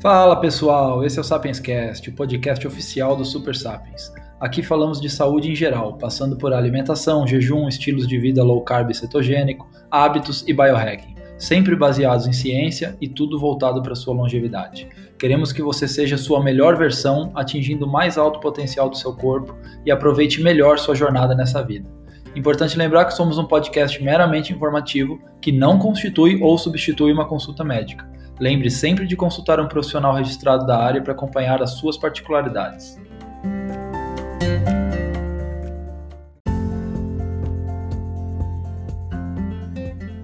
Fala pessoal, esse é o Sapienscast, o podcast oficial do Super Sapiens. Aqui falamos de saúde em geral, passando por alimentação, jejum, estilos de vida low carb e cetogênico, hábitos e biohacking, sempre baseados em ciência e tudo voltado para sua longevidade. Queremos que você seja sua melhor versão, atingindo o mais alto potencial do seu corpo e aproveite melhor sua jornada nessa vida. Importante lembrar que somos um podcast meramente informativo que não constitui ou substitui uma consulta médica. Lembre sempre de consultar um profissional registrado da área para acompanhar as suas particularidades.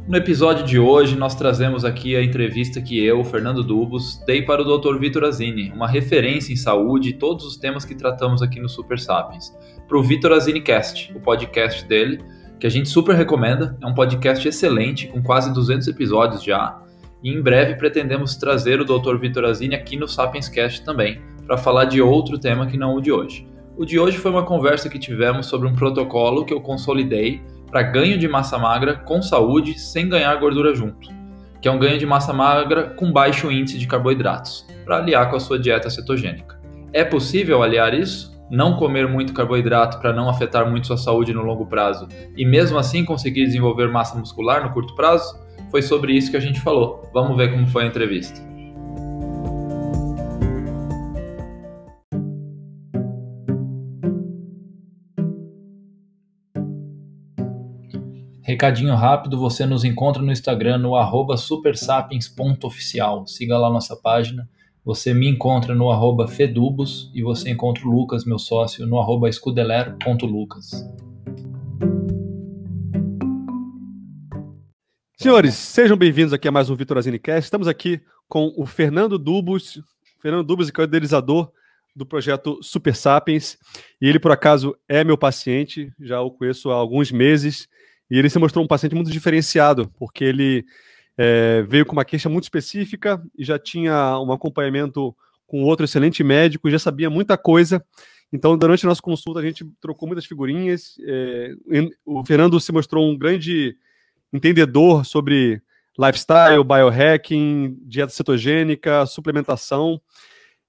No episódio de hoje, nós trazemos aqui a entrevista que eu, Fernando Dubos, dei para o Dr. Vitor Azini, uma referência em saúde e todos os temas que tratamos aqui no Super Sapiens, para o Vitor Azini Cast, o podcast dele, que a gente super recomenda. É um podcast excelente, com quase 200 episódios já, e em breve pretendemos trazer o Dr. Vitor Azini aqui no Sapiens Cast também, para falar de outro tema que não o de hoje. O de hoje foi uma conversa que tivemos sobre um protocolo que eu consolidei para ganho de massa magra com saúde sem ganhar gordura junto, que é um ganho de massa magra com baixo índice de carboidratos, para aliar com a sua dieta cetogênica. É possível aliar isso? Não comer muito carboidrato para não afetar muito sua saúde no longo prazo e mesmo assim conseguir desenvolver massa muscular no curto prazo? Foi sobre isso que a gente falou. Vamos ver como foi a entrevista. Recadinho rápido, você nos encontra no Instagram no arroba supersapiens.oficial. Siga lá nossa página. Você me encontra no arroba fedubos e você encontra o Lucas, meu sócio, no arroba. Senhores, sejam bem-vindos aqui a mais um Vitor Azinecast. Estamos aqui com o Fernando Dubos, Fernando Dubos, que é o idealizador do projeto Super Sapiens, e ele, por acaso, é meu paciente, já o conheço há alguns meses, e ele se mostrou um paciente muito diferenciado, porque ele é, veio com uma queixa muito específica e já tinha um acompanhamento com outro excelente médico, já sabia muita coisa. Então, durante a nossa consulta, a gente trocou muitas figurinhas. É, o Fernando se mostrou um grande entendedor sobre lifestyle, biohacking, dieta cetogênica, suplementação.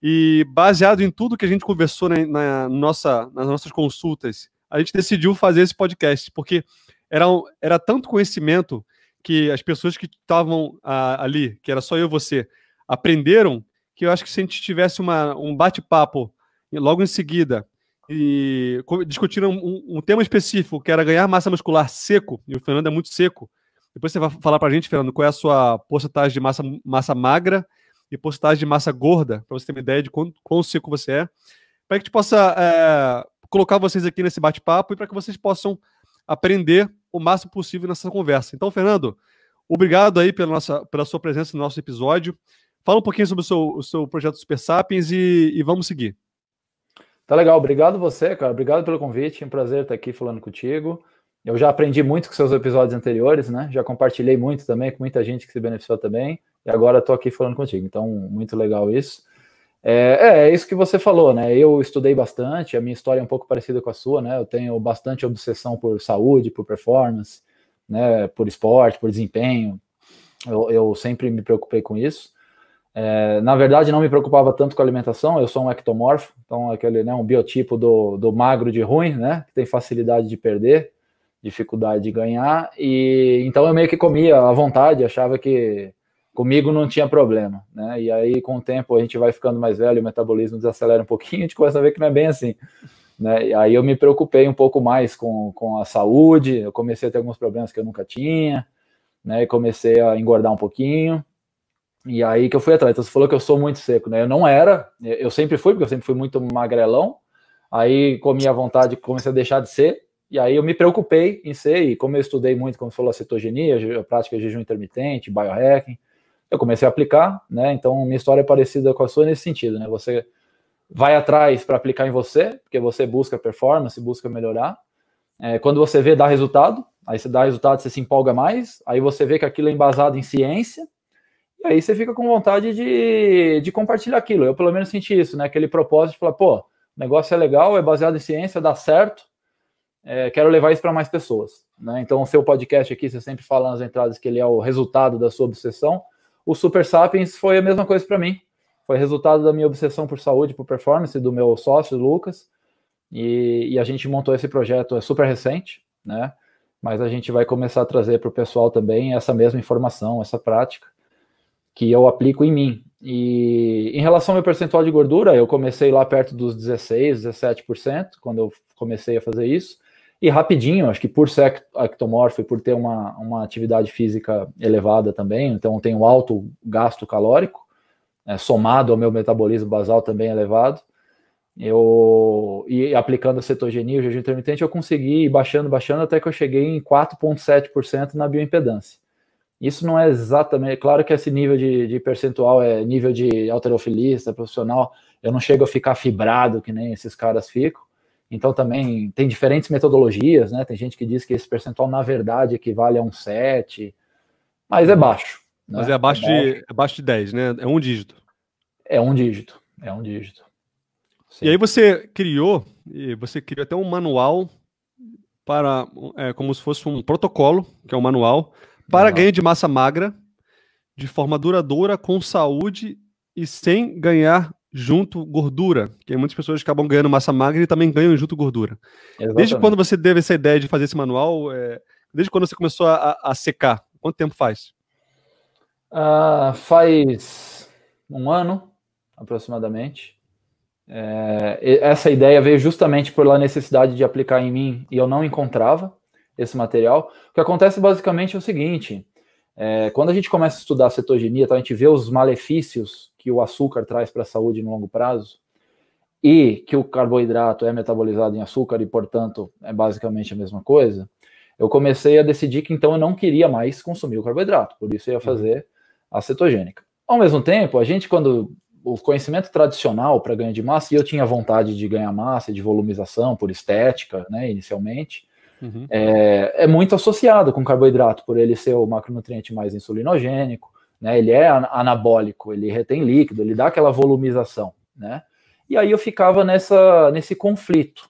E baseado em tudo que a gente conversou na, na nossa, nas nossas consultas, a gente decidiu fazer esse podcast, porque era, era tanto conhecimento que as pessoas que estavam ah, ali, que era só eu e você, aprenderam, que eu acho que se a gente tivesse uma, um bate-papo logo em seguida e discutiram um, um, tema específico, que era ganhar massa muscular seco, e o Fernando é muito seco. Depois você vai falar para a gente, Fernando, qual é a sua porcentagem de massa, massa magra e porcentagem de massa gorda, para você ter uma ideia de quão, quão seco você é, para que a gente possa é, colocar vocês aqui nesse bate-papo e para que vocês possam aprender o máximo possível nessa conversa. Então, Fernando, obrigado aí pela, nossa, pela sua presença no nosso episódio. Fala um pouquinho sobre o seu, o seu projeto Super Sapiens e, e vamos seguir. Tá legal, obrigado você, cara. Obrigado pelo convite. É um prazer estar aqui falando contigo. Eu já aprendi muito com seus episódios anteriores, né? Já compartilhei muito também com muita gente que se beneficiou também. E agora estou aqui falando contigo. Então, muito legal isso. É, é, é, isso que você falou, né? Eu estudei bastante, a minha história é um pouco parecida com a sua, né? Eu tenho bastante obsessão por saúde, por performance, né? Por esporte, por desempenho. Eu, eu sempre me preocupei com isso. É, na verdade, não me preocupava tanto com a alimentação, eu sou um ectomorfo, então aquele, né, um biotipo do, do magro de ruim, né? Que tem facilidade de perder, dificuldade de ganhar, e então eu meio que comia à vontade, achava que comigo não tinha problema, né? E aí, com o tempo, a gente vai ficando mais velho, o metabolismo desacelera um pouquinho, a gente começa a ver que não é bem assim, né? E aí eu me preocupei um pouco mais com, com a saúde, eu comecei a ter alguns problemas que eu nunca tinha, né? E comecei a engordar um pouquinho, e aí que eu fui atrás. Então, você falou que eu sou muito seco, né? Eu não era, eu sempre fui, porque eu sempre fui muito magrelão, aí comi à vontade, comecei a deixar de ser, e aí eu me preocupei em ser, e como eu estudei muito, como você falou, a cetogenia, a prática de jejum intermitente, biohacking, eu comecei a aplicar, né? Então, minha história é parecida com a sua nesse sentido, né? Você vai atrás para aplicar em você, porque você busca performance, busca melhorar. É, quando você vê, dá resultado, aí você dá resultado, você se empolga mais, aí você vê que aquilo é embasado em ciência, aí você fica com vontade de, de compartilhar aquilo. Eu, pelo menos, senti isso, né? Aquele propósito de falar, pô, o negócio é legal, é baseado em ciência, dá certo, é, quero levar isso para mais pessoas. Né? Então, o seu podcast aqui, você sempre fala nas entradas que ele é o resultado da sua obsessão o Super Sapiens foi a mesma coisa para mim. Foi resultado da minha obsessão por saúde, por performance, do meu sócio, Lucas. E, e a gente montou esse projeto, é super recente, né? Mas a gente vai começar a trazer para o pessoal também essa mesma informação, essa prática que eu aplico em mim. E em relação ao meu percentual de gordura, eu comecei lá perto dos 16, 17%, quando eu comecei a fazer isso. E rapidinho, acho que por ser ectomorfo e por ter uma, uma atividade física elevada também, então tenho alto gasto calórico, é, somado ao meu metabolismo basal também elevado, eu e aplicando a cetogenia, o jejum intermitente, eu consegui ir baixando, baixando, até que eu cheguei em 4,7% na bioimpedância. Isso não é exatamente, claro que esse nível de, de percentual é nível de alterofilista, profissional, eu não chego a ficar fibrado que nem esses caras ficam, então também tem diferentes metodologias, né? Tem gente que diz que esse percentual, na verdade, equivale a um 7, mas é baixo. Né? Mas é abaixo, é. De, é abaixo de 10, né? É um dígito. É um dígito, é um dígito. Sim. E aí você criou, você criou até um manual para, é, como se fosse um protocolo, que é um manual, para ganho de massa magra de forma duradoura, com saúde e sem ganhar junto gordura, que muitas pessoas acabam ganhando massa magra e também ganham junto gordura. Exatamente. Desde quando você teve essa ideia de fazer esse manual? É... Desde quando você começou a, a, secar? Quanto tempo faz? Uh, faz um ano, aproximadamente. É, essa ideia veio justamente pela necessidade de aplicar em mim e eu não encontrava esse material. O que acontece basicamente é o seguinte: é, quando a gente começa a estudar cetogenia, tá, a gente vê os malefícios que o açúcar traz para a saúde no longo prazo e que o carboidrato é metabolizado em açúcar e, portanto, é basicamente a mesma coisa, eu comecei a decidir que então eu não queria mais consumir o carboidrato, por isso eu ia fazer a cetogênica. Ao mesmo tempo, a gente, quando o conhecimento tradicional para ganho de massa, e eu tinha vontade de ganhar massa, de volumização por estética, né, inicialmente, Uhum. É, é, muito associado com carboidrato, por ele ser o macronutriente mais insulinogênico, né? Ele é anabólico, ele retém líquido, ele dá aquela volumização, né? E aí eu ficava nessa, nesse conflito.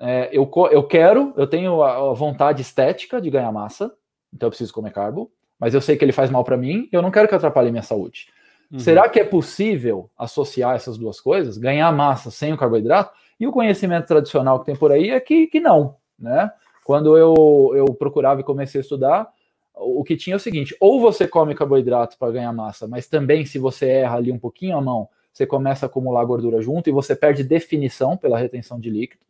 É, eu, eu quero, eu tenho a, vontade estética de ganhar massa, então eu preciso comer carbo, mas eu sei que ele faz mal para mim, eu não quero que atrapalhe minha saúde. Uhum. Será que é possível associar essas duas coisas, ganhar massa sem o carboidrato? E o conhecimento tradicional que tem por aí é que, que não, né? Quando eu, eu procurava e comecei a estudar, o que tinha é o seguinte: ou você come carboidrato para ganhar massa, mas também se você erra ali um pouquinho a mão, você começa a acumular gordura junto e você perde definição pela retenção de líquido.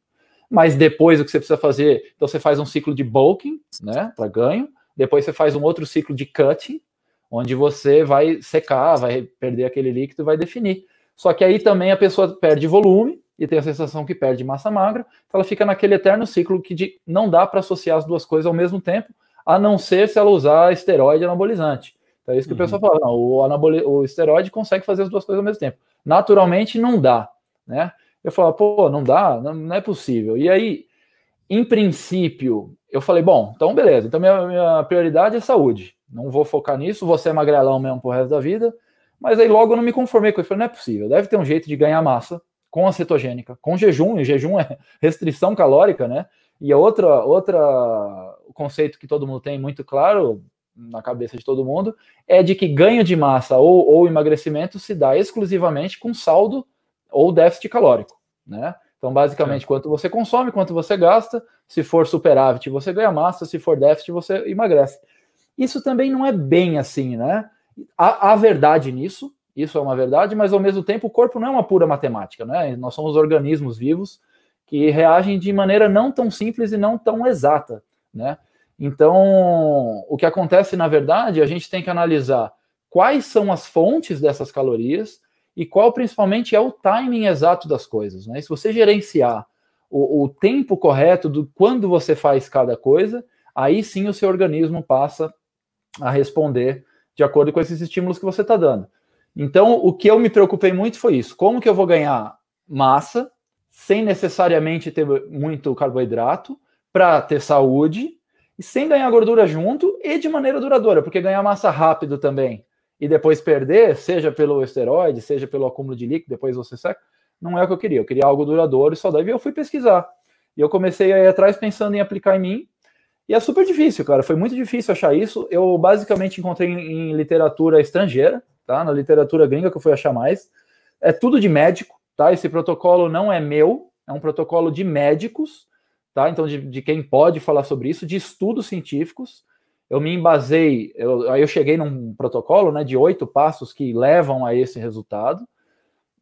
Mas depois o que você precisa fazer, então você faz um ciclo de bulking, né, para ganho. Depois você faz um outro ciclo de cutting, onde você vai secar, vai perder aquele líquido vai definir. Só que aí também a pessoa perde volume e tem a sensação que perde massa magra, então ela fica naquele eterno ciclo que de, não dá para associar as duas coisas ao mesmo tempo, a não ser se ela usar esteroide anabolizante. Então é isso que uhum. o pessoal fala, não, o, anaboli, o esteroide consegue fazer as duas coisas ao mesmo tempo. Naturalmente não dá, né? Eu falo, pô, não dá, não, não é possível. E aí, em princípio, eu falei, bom, então beleza, então minha, minha prioridade é saúde. Não vou focar nisso, vou ser magrelão mesmo pro resto da vida. Mas aí logo eu não me conformei com isso. Falei, não é possível, deve ter um jeito de ganhar massa com a cetogênica, com jejum, e jejum é restrição calórica, né? E a outra, outra conceito que todo mundo tem muito claro na cabeça de todo mundo é de que ganho de massa ou, ou emagrecimento se dá exclusivamente com saldo ou déficit calórico, né? Então, basicamente, é. quanto você consome, quanto você gasta, se for superávit, você ganha massa, se for déficit, você emagrece. Isso também não é bem assim, né? Há, há verdade nisso, isso é uma verdade, mas ao mesmo tempo o corpo não é uma pura matemática, né? Nós somos organismos vivos que reagem de maneira não tão simples e não tão exata, né? Então, o que acontece na verdade, a gente tem que analisar quais são as fontes dessas calorias e qual principalmente é o timing exato das coisas, né? se você gerenciar o, o tempo correto do quando você faz cada coisa, aí sim o seu organismo passa a responder de acordo com esses estímulos que você está dando. Então, o que eu me preocupei muito foi isso: como que eu vou ganhar massa sem necessariamente ter muito carboidrato para ter saúde e sem ganhar gordura junto e de maneira duradoura, porque ganhar massa rápido também e depois perder, seja pelo esteroide, seja pelo acúmulo de líquido, depois você seca, não é o que eu queria. Eu queria algo duradouro e saudável. E eu fui pesquisar. E eu comecei a ir atrás pensando em aplicar em mim. E é super difícil, cara. Foi muito difícil achar isso. Eu basicamente encontrei em, literatura estrangeira, tá? Na literatura gringa que eu fui achar mais. É tudo de médico, tá? Esse protocolo não é meu, é um protocolo de médicos, tá? Então, de, de quem pode falar sobre isso, de estudos científicos. Eu me embasei, eu, aí eu cheguei num protocolo né, de oito passos que levam a esse resultado.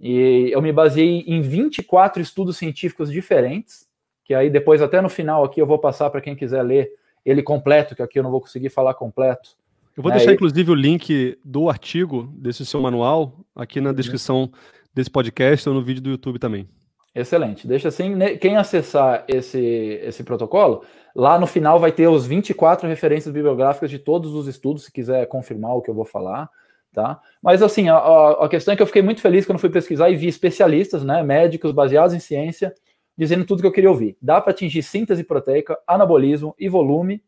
E eu me baseei em 24 estudos científicos diferentes, que aí depois, até no final aqui, eu vou passar para quem quiser ler ele completo, que aqui eu não vou conseguir falar completo. Eu vou deixar, inclusive, o link do artigo desse seu manual aqui na descrição desse podcast ou no vídeo do YouTube também. Excelente. Deixa assim, quem acessar esse, esse protocolo, lá no final vai ter os 24 referências bibliográficas de todos os estudos, se quiser confirmar o que eu vou falar tá? Mas assim, a, a, questão é que eu fiquei muito feliz quando fui pesquisar e vi especialistas, né, médicos baseados em ciência, dizendo tudo que eu queria ouvir. Dá para atingir síntese proteica, anabolismo e volume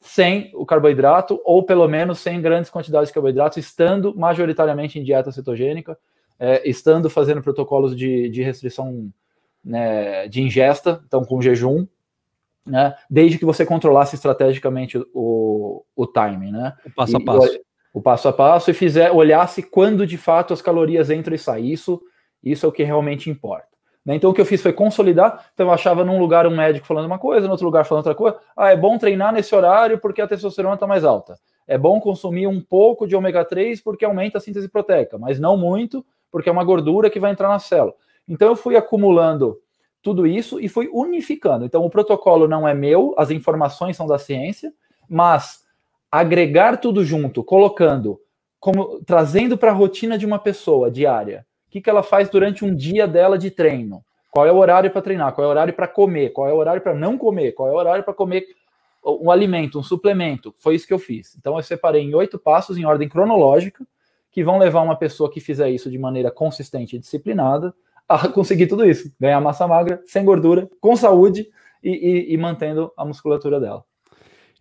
sem o carboidrato, ou pelo menos sem grandes quantidades de carboidratos, estando majoritariamente em dieta cetogênica, é, estando fazendo protocolos de, de restrição né, de ingesta, então com jejum, né, desde que você controlasse estrategicamente o, o timing, né? O passo a passo. E, o passo a passo e fizer olhasse quando de fato as calorias entram e saem. Isso, isso é o que realmente importa. Né? Então o que eu fiz foi consolidar. Então eu achava num lugar um médico falando uma coisa, no outro lugar falando outra coisa. Ah, é bom treinar nesse horário porque a testosterona está mais alta. É bom consumir um pouco de ômega 3 porque aumenta a síntese proteica, mas não muito, porque é uma gordura que vai entrar na célula. Então eu fui acumulando tudo isso e fui unificando. Então o protocolo não é meu, as informações são da ciência, mas agregar tudo junto, colocando, como trazendo para a rotina de uma pessoa diária. O que, que ela faz durante um dia dela de treino? Qual é o horário para treinar? Qual é o horário para comer? Qual é o horário para não comer? Qual é o horário para comer um alimento, um suplemento? Foi isso que eu fiz. Então eu separei em oito passos em ordem cronológica que vão levar uma pessoa que fizer isso de maneira consistente e disciplinada a conseguir tudo isso, ganhar massa magra, sem gordura, com saúde e, e, e mantendo a musculatura dela.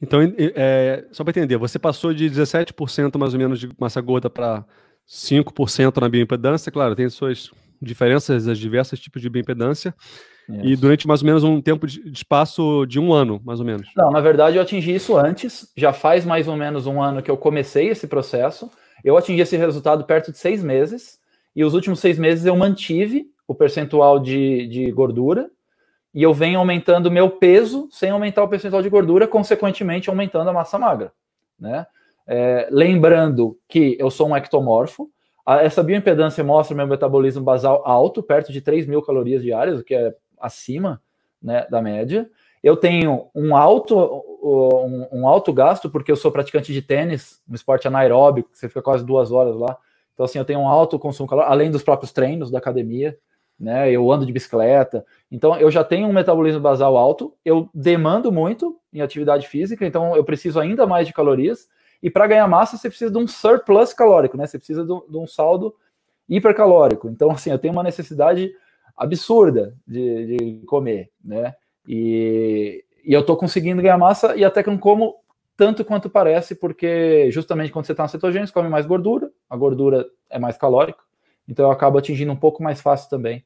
Então, é, só para entender, você passou de 17% mais ou menos de massa gorda para 5% na bioimpedância, claro, tem suas diferenças, as diversos tipos de bioimpedância, isso. e durante mais ou menos um tempo de, espaço de um ano, mais ou menos. Não, na verdade eu atingi isso antes, já faz mais ou menos um ano que eu comecei esse processo, eu atingi esse resultado perto de seis meses, e os últimos seis meses eu mantive o percentual de, de gordura, e eu venho aumentando meu peso sem aumentar o percentual de gordura, consequentemente aumentando a massa magra, né? É, lembrando que eu sou um ectomorfo, essa bioimpedância mostra meu metabolismo basal alto, perto de 3 mil calorias diárias, o que é acima né, da média. Eu tenho um alto, um, um, alto gasto, porque eu sou praticante de tênis, um esporte anaeróbico, você fica quase duas horas lá. Então, assim, eu tenho um alto consumo calórico, além dos próprios treinos da academia né? Eu ando de bicicleta, então eu já tenho um metabolismo basal alto, eu demando muito em atividade física, então eu preciso ainda mais de calorias. E para ganhar massa, você precisa de um surplus calórico, né? Você precisa de um, saldo hipercalórico. Então, assim, eu tenho uma necessidade absurda de, de comer, né? E, e eu estou conseguindo ganhar massa e até que não como tanto quanto parece, porque justamente quando você está na cetogênica, você come mais gordura, a gordura é mais calórica, então eu acabo atingindo um pouco mais fácil também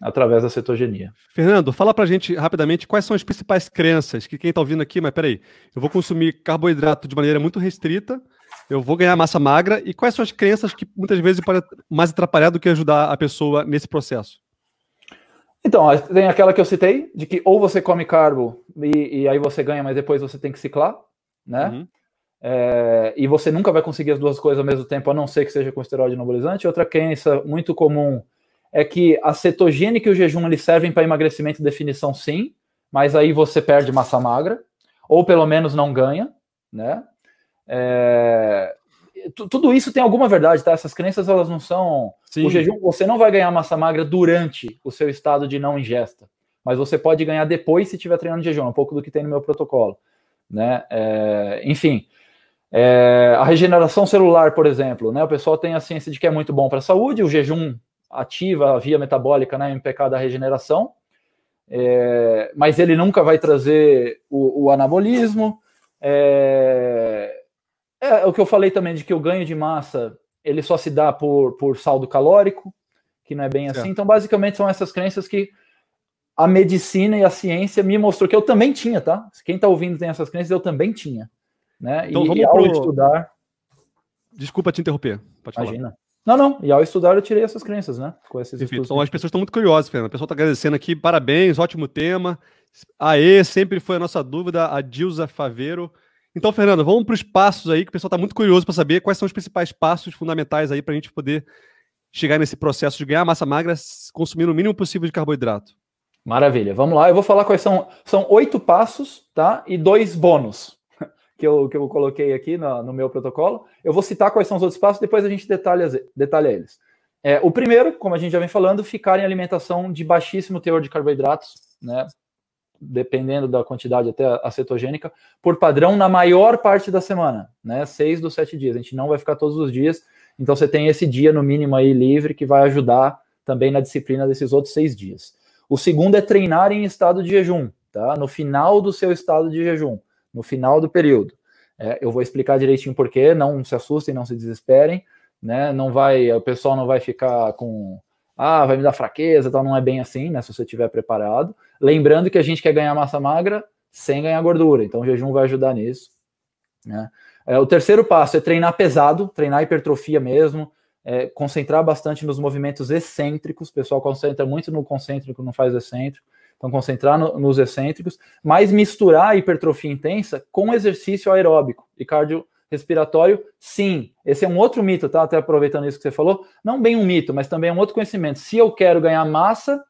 através da cetogenia. Fernando, fala pra gente rapidamente quais são as principais crenças que quem está ouvindo aqui, mas peraí, eu vou consumir carboidrato de maneira muito restrita, eu vou ganhar massa magra, e quais são as crenças que muitas vezes podem mais atrapalhar do que ajudar a pessoa nesse processo? Então, tem aquela que eu citei, de que ou você come carbo e, e aí você ganha, mas depois você tem que ciclar, né? Uhum. É, e você nunca vai conseguir as duas coisas ao mesmo tempo, a não ser que seja com esteroide anabolizante. Outra crença muito comum é que a cetogênica e o jejum eles servem para emagrecimento e definição, sim, mas aí você perde massa magra, ou pelo menos não ganha, né? É, tudo isso tem alguma verdade, tá? Essas crenças elas não são. Sim. O jejum, você não vai ganhar massa magra durante o seu estado de não ingesta, mas você pode ganhar depois se estiver treinando de jejum, um pouco do que tem no meu protocolo, né? É, enfim. É, a regeneração celular, por exemplo, né? O pessoal tem a ciência de que é muito bom para a saúde, o jejum ativa a via metabólica, né? MPK da regeneração, é, mas ele nunca vai trazer o, o anabolismo. É, é, o que eu falei também de que o ganho de massa ele só se dá por, por saldo calórico, que não é bem assim. Então, basicamente, são essas crenças que a medicina e a ciência me mostrou que eu também tinha, tá? Quem está ouvindo tem essas crenças, eu também tinha. Né? Então e, vamos e ao pro... estudar. Desculpa te interromper. Pode Imagina. Falar. Não, não. E ao estudar eu tirei essas crenças, né? Com esses Então as pessoas estão muito curiosas, Fernando. O pessoal está agradecendo aqui. Parabéns, ótimo tema. Aê, sempre foi a nossa dúvida, a Dilza Faveiro. Então, Fernando, vamos para os passos aí, que o pessoal está muito curioso para saber quais são os principais passos fundamentais aí para a gente poder chegar nesse processo de ganhar massa magra consumindo o mínimo possível de carboidrato. Maravilha, vamos lá. Eu vou falar quais são. São oito passos, tá? E dois bônus que eu, que eu coloquei aqui no, meu protocolo. Eu vou citar quais são os outros passos, depois a gente detalha, detalha eles. É, o primeiro, como a gente já vem falando, ficar em alimentação de baixíssimo teor de carboidratos, né? dependendo da quantidade até a cetogênica, por padrão na maior parte da semana, né? Seis dos sete dias. A gente não vai ficar todos os dias, então você tem esse dia no mínimo aí livre que vai ajudar também na disciplina desses outros seis dias. O segundo é treinar em estado de jejum, tá? No final do seu estado de jejum, no final do período. É, eu vou explicar direitinho porquê, não se assustem, não se desesperem, né? Não vai, o pessoal não vai ficar com ah, vai me dar fraqueza, tal, não é bem assim, né? Se você estiver preparado. Lembrando que a gente quer ganhar massa magra sem ganhar gordura, então o jejum vai ajudar nisso. Né? É, o terceiro passo é treinar pesado, treinar hipertrofia mesmo, é, concentrar bastante nos movimentos excêntricos. O pessoal concentra muito no concêntrico, não faz excêntrico. Então, concentrar no, nos excêntricos, mas misturar a hipertrofia intensa com exercício aeróbico e cardio respiratório, sim. Esse é um outro mito, tá? Até aproveitando isso que você falou, não bem um mito, mas também é um outro conhecimento. Se eu quero ganhar massa,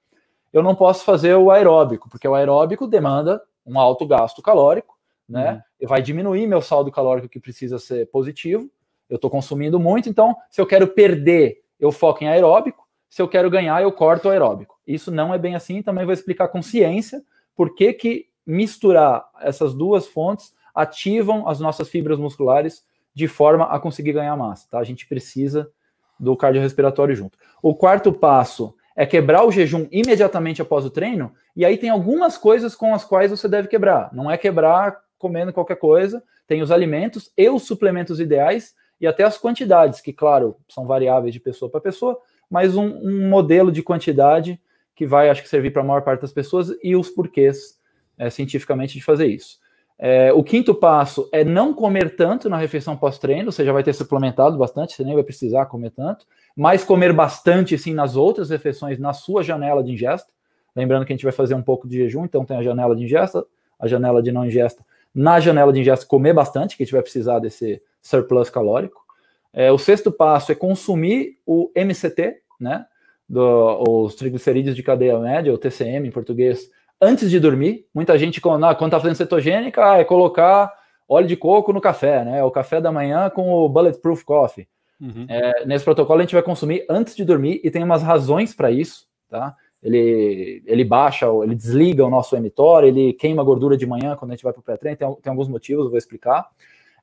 eu não posso fazer o aeróbico, porque o aeróbico demanda um alto gasto calórico, né? Uhum. Vai diminuir meu saldo calórico que precisa ser positivo. Eu estou consumindo muito, então se eu quero perder, eu foco em aeróbico. Se eu quero ganhar, eu corto o aeróbico. Isso não é bem assim. Também vou explicar com ciência por que, que misturar essas duas fontes ativam as nossas fibras musculares de forma a conseguir ganhar massa, tá? A gente precisa do cardiorrespiratório junto. O quarto passo é quebrar o jejum imediatamente após o treino, e aí tem algumas coisas com as quais você deve quebrar. Não é quebrar comendo qualquer coisa, tem os alimentos e os suplementos ideais e até as quantidades, que, claro, são variáveis de pessoa para pessoa, mas um, um, modelo de quantidade que vai, acho que, servir para a maior parte das pessoas e os porquês é, cientificamente de fazer isso. É, o quinto passo é não comer tanto na refeição pós-treino, você já vai ter suplementado bastante, você nem vai precisar comer tanto, mas comer bastante sim nas outras refeições, na sua janela de ingesta. Lembrando que a gente vai fazer um pouco de jejum, então tem a janela de ingesta, a janela de não ingesta. Na janela de ingesta, comer bastante, que a gente vai precisar desse surplus calórico. É, o sexto passo é consumir o MCT, né? Do, os triglicerídeos de cadeia média, o TCM em português, antes de dormir. Muita gente, quando está fazendo cetogênica, ah, é colocar óleo de coco no café, né? O café da manhã com o Bulletproof Coffee. Uhum. É, nesse protocolo a gente vai consumir antes de dormir e tem umas razões para isso, tá? Ele, ele baixa, ele desliga o nosso emitor, ele queima gordura de manhã quando a gente vai para o pré-treino, tem, tem, alguns motivos, eu vou explicar.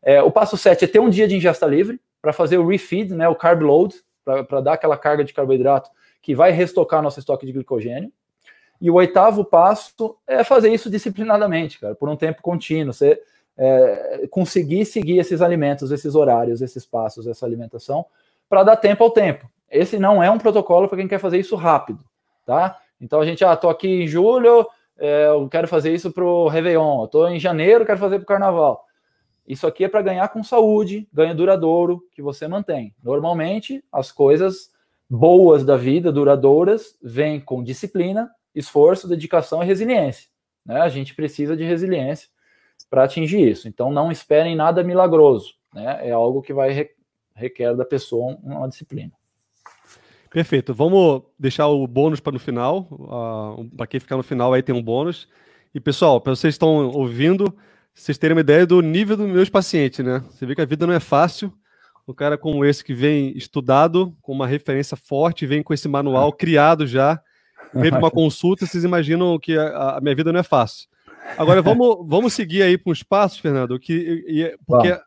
É, o passo 7 é ter um dia de ingesta livre para fazer o refeed, né, o carb load, para dar aquela carga de carboidrato que vai restocar nosso estoque de glicogênio. E o oitavo passo é fazer isso disciplinadamente, cara, por um tempo contínuo. Você é, conseguir seguir esses alimentos, esses horários, esses passos, essa alimentação, para dar tempo ao tempo. Esse não é um protocolo para quem quer fazer isso rápido, tá? Então a gente, ah, tô aqui em julho, é, eu quero fazer isso para o Réveillon, eu tô em janeiro, quero fazer para o Carnaval. Isso aqui é para ganhar com saúde, ganho duradouro que você mantém. Normalmente, as coisas boas da vida, duradouras, vêm com disciplina, esforço, dedicação e resiliência. Né? A gente precisa de resiliência para atingir isso. Então, não esperem nada milagroso. Né? É algo que vai requer da pessoa uma disciplina. Perfeito. Vamos deixar o bônus para no final. Uh, para quem ficar no final aí tem um bônus. E pessoal, para vocês que estão ouvindo, vocês terem uma ideia do nível dos meus pacientes, né? Você vê que a vida não é fácil. Um cara como esse que vem estudado, com uma referência forte, vem com esse manual criado já, meio de uma consulta, vocês imaginam que a, a, minha vida não é fácil. Agora vamos, vamos seguir aí para os passos, Fernando, que, e, porque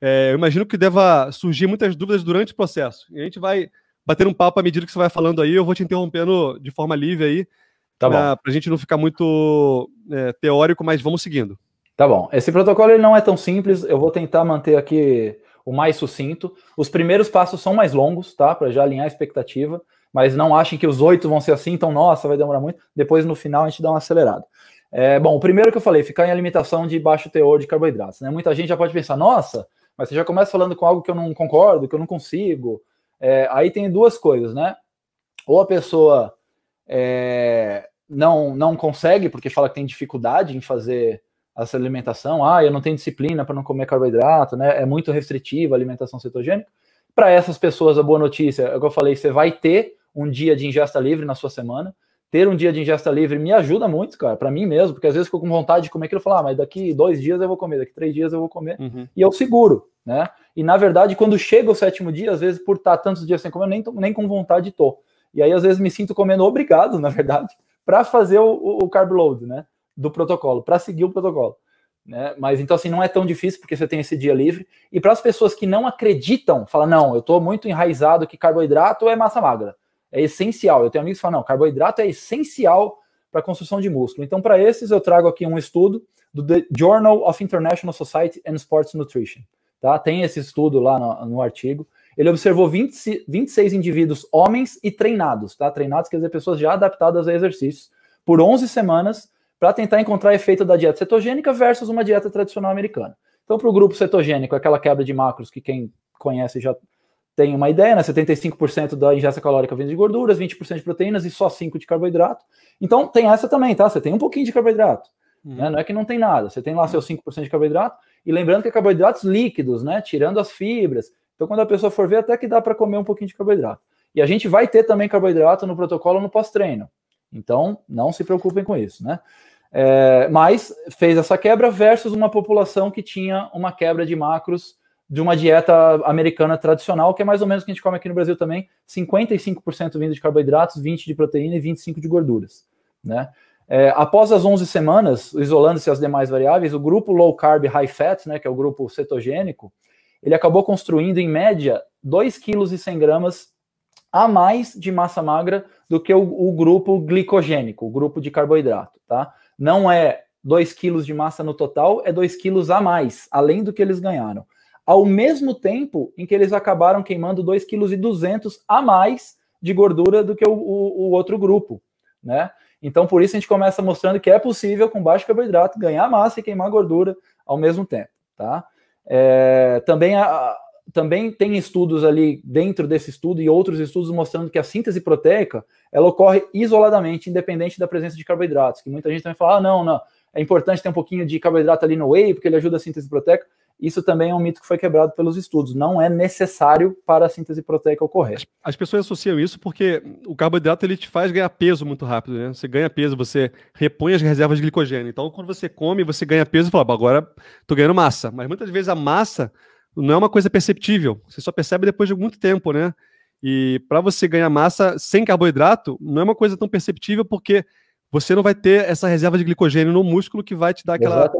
é, eu imagino que deva surgir muitas dúvidas durante o processo. E a gente vai bater um papo à medida que você vai falando aí, eu vou te interrompendo de forma livre aí, tá para a gente não ficar muito é, teórico, mas vamos seguindo. Tá bom. Esse protocolo ele não é tão simples, eu vou tentar manter aqui o mais sucinto. Os primeiros passos são mais longos, tá? Para já alinhar a expectativa. mas não achem que os oito vão ser assim, então, nossa, vai demorar muito. Depois, no final, a gente dá uma acelerada. É, bom, o primeiro que eu falei, ficar em alimentação de baixo teor de carboidratos. Né? Muita gente já pode pensar, nossa, mas você já começa falando com algo que eu não concordo, que eu não consigo. É, aí tem duas coisas, né? Ou a pessoa é, não, não consegue, porque fala que tem dificuldade em fazer essa alimentação, ah, eu não tenho disciplina para não comer carboidrato, né? É muito restritiva a alimentação cetogênica. Para essas pessoas, a boa notícia, é o que eu falei, você vai ter um dia de ingesta livre na sua semana. Ter um dia de ingesta livre me ajuda muito, cara, para mim mesmo, porque às vezes fico com vontade de comer aquilo e falar, ah, mas daqui dois dias eu vou comer, daqui três dias eu vou comer, uhum. e eu seguro, né? E na verdade, quando chega o sétimo dia, às vezes por estar tantos dias sem comer, nem, nem com vontade tô. E aí às vezes me sinto comendo obrigado, na verdade, para fazer o, o, o carb load, né? Do protocolo, para seguir o protocolo. Né? Mas então assim não é tão difícil porque você tem esse dia livre. E para as pessoas que não acreditam, fala não, eu estou muito enraizado que carboidrato é massa magra é essencial. Eu tenho amigos que falam, não, carboidrato é essencial para a construção de músculo. Então, para esses, eu trago aqui um estudo do The Journal of International Society and Sports Nutrition. Tá? Tem esse estudo lá no, no artigo. Ele observou 20, 26 indivíduos, homens e treinados, tá? Treinados quer dizer pessoas já adaptadas a exercícios, por 11 semanas, para tentar encontrar efeito da dieta cetogênica versus uma dieta tradicional americana. Então, para o grupo cetogênico, aquela quebra de macros que quem conhece já tem uma ideia, né? 75% da ingesta calórica vem de gorduras, 20% de proteínas e só 5% de carboidrato. Então tem essa também, tá? Você tem um pouquinho de carboidrato. Uhum. Né? Não é que não tem nada. Você tem lá seus 5% de carboidrato. E lembrando que é carboidratos líquidos, né? Tirando as fibras. Então, quando a pessoa for ver, até que dá para comer um pouquinho de carboidrato. E a gente vai ter também carboidrato no protocolo no pós-treino. Então, não se preocupem com isso, né? É, mas fez essa quebra versus uma população que tinha uma quebra de macros de uma dieta americana tradicional, que é mais ou menos o que a gente come aqui no Brasil também, 55% vindo de carboidratos, 20% de proteína e 25% de gorduras. Né? É, após as 11 semanas, isolando-se as demais variáveis, o grupo low carb high fat, né, que é o grupo cetogênico, ele acabou construindo em média 2,1 kg a mais de massa magra do que o, o, grupo glicogênico, o grupo de carboidrato, tá? Não é 2 kg de massa no total, é 2 kg a mais, além do que eles ganharam ao mesmo tempo em que eles acabaram queimando 2,2 kg a mais de gordura do que o, o, o, outro grupo, né? Então, por isso a gente começa mostrando que é possível, com baixo carboidrato, ganhar massa e queimar gordura ao mesmo tempo, tá? É, também, a, também tem estudos ali dentro desse estudo e outros estudos mostrando que a síntese proteica, ela ocorre isoladamente, independente da presença de carboidratos, que muita gente também fala, ah, não, não, é importante ter um pouquinho de carboidrato ali no whey, porque ele ajuda a síntese proteica. Isso também é um mito que foi quebrado pelos estudos. Não é necessário para a síntese proteica ocorrer. As, as, pessoas associam isso porque o carboidrato ele te faz ganhar peso muito rápido, né? Você ganha peso, você repõe as reservas de glicogênio. Então, quando você come, você ganha peso e fala, agora estou ganhando massa. Mas muitas vezes a massa não é uma coisa perceptível. Você só percebe depois de muito tempo, né? E para você ganhar massa sem carboidrato, não é uma coisa tão perceptível porque você não vai ter essa reserva de glicogênio no músculo que vai te dar aquela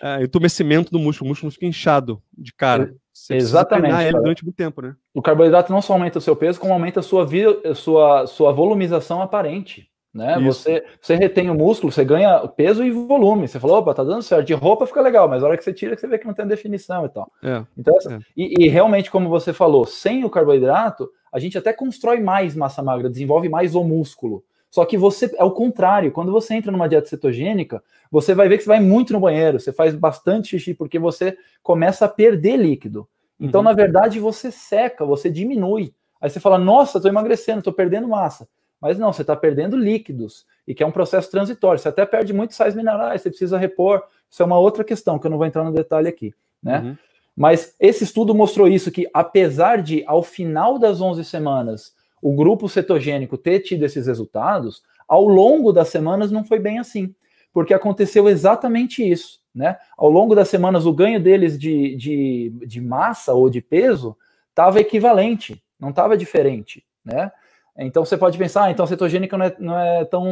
é, entumecimento do músculo. O músculo fica inchado de cara. Você Exatamente. ele durante muito tempo, né? O carboidrato não só aumenta o seu peso, como aumenta a sua, sua, sua volumização aparente. Né? Você, você retém o músculo, você ganha peso e volume. Você falou, opa, tá dando certo. De roupa fica legal, mas a hora que você tira, você vê que não tem definição e tal. É, então, é. E, e, realmente, como você falou, sem o carboidrato, a gente até constrói mais massa magra, desenvolve mais o músculo. Só que você é o contrário. Quando você entra numa dieta cetogênica, você vai ver que você vai muito no banheiro, você faz bastante xixi, porque você começa a perder líquido. Então, uhum. na verdade, você seca, você diminui. Aí você fala, nossa, estou emagrecendo, estou perdendo massa. Mas não, você está perdendo líquidos, e que é um processo transitório. Você até perde muitos sais minerais, você precisa repor. Isso é uma outra questão, que eu não vou entrar no detalhe aqui. Né? Uhum. Mas esse estudo mostrou isso, que apesar de, ao final das 11 semanas, o grupo cetogênico ter tido esses resultados, ao longo das semanas não foi bem assim, porque aconteceu exatamente isso. Né? Ao longo das semanas, o ganho deles de, de, de massa ou de peso estava equivalente, não estava diferente. Né? Então você pode pensar, ah, então a cetogênica não é, não é tão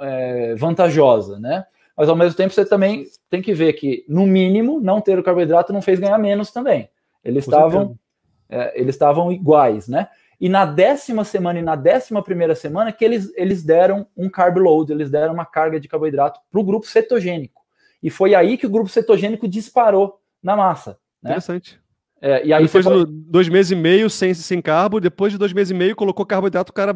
é, vantajosa, né? Mas ao mesmo tempo você também tem que ver que, no mínimo, não ter o carboidrato não fez ganhar menos também. Eles estavam é, eles estavam iguais, né? E na décima semana e na décima primeira semana que eles, eles deram um carb load, eles deram uma carga de carboidrato para o grupo cetogênico. E foi aí que o grupo cetogênico disparou na massa. Né? Interessante. É, e aí depois pode... de dois meses e meio sem, sem carbo, depois de dois meses e meio colocou carboidrato, o cara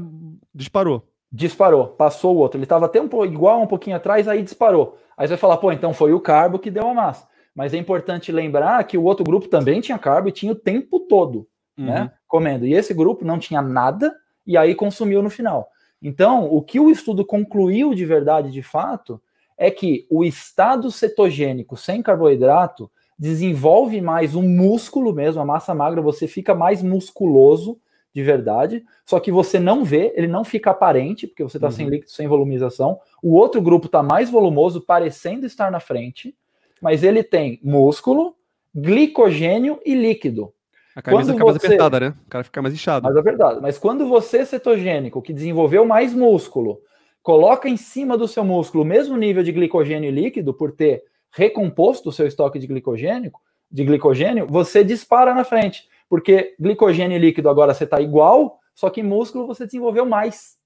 disparou. Disparou, passou o outro. Ele estava até um pouco igual um pouquinho atrás, aí disparou. Aí você vai falar, pô, então foi o carbo que deu a massa. Mas é importante lembrar que o outro grupo também tinha carbo e tinha o tempo todo, uhum. né? Comendo. E esse grupo não tinha nada e aí consumiu no final. Então, o que o estudo concluiu de verdade, de fato, é que o estado cetogênico sem carboidrato desenvolve mais um músculo mesmo, a massa magra, você fica mais musculoso de verdade, só que você não vê, ele não fica aparente, porque você está uhum. sem líquido, sem volumização. O outro grupo está mais volumoso, parecendo estar na frente, mas ele tem músculo, glicogênio e líquido. A camisa quando fica mais apertada, né? O cara fica mais inchado. Mais apertado. Mas quando você, cetogênico, que desenvolveu mais músculo, coloca em cima do seu músculo o mesmo nível de glicogênio líquido, por ter recomposto o seu estoque de glicogênio, de glicogênio, você dispara na frente. Porque glicogênio líquido agora você está igual, só que músculo você desenvolveu mais.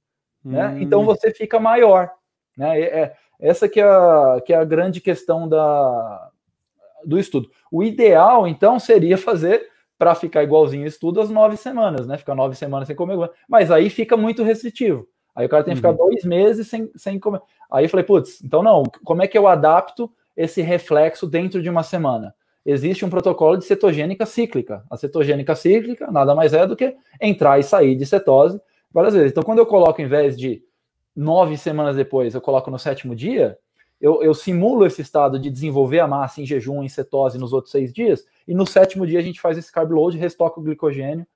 Né? Hum. Então você fica maior. Né? É, essa que é, a, que é a grande questão da, do estudo. O ideal, então, seria fazer para ficar igualzinho o estudo as nove semanas, né? Ficar nove semanas sem comer. Mas aí fica muito restritivo. Aí o cara tem que ficar uhum. dois meses sem, sem comer. Aí eu falei, putz, então não, como é que eu adapto esse reflexo dentro de uma semana? Existe um protocolo de cetogênica cíclica. A cetogênica cíclica nada mais é do que entrar e sair de cetose várias vezes. Então, quando eu coloco, em vez de nove semanas depois, eu coloco no sétimo dia, eu, eu, simulo esse estado de desenvolver a massa em jejum, em cetose nos outros seis dias, e no sétimo dia a gente faz esse carb load, restoca o glicogênio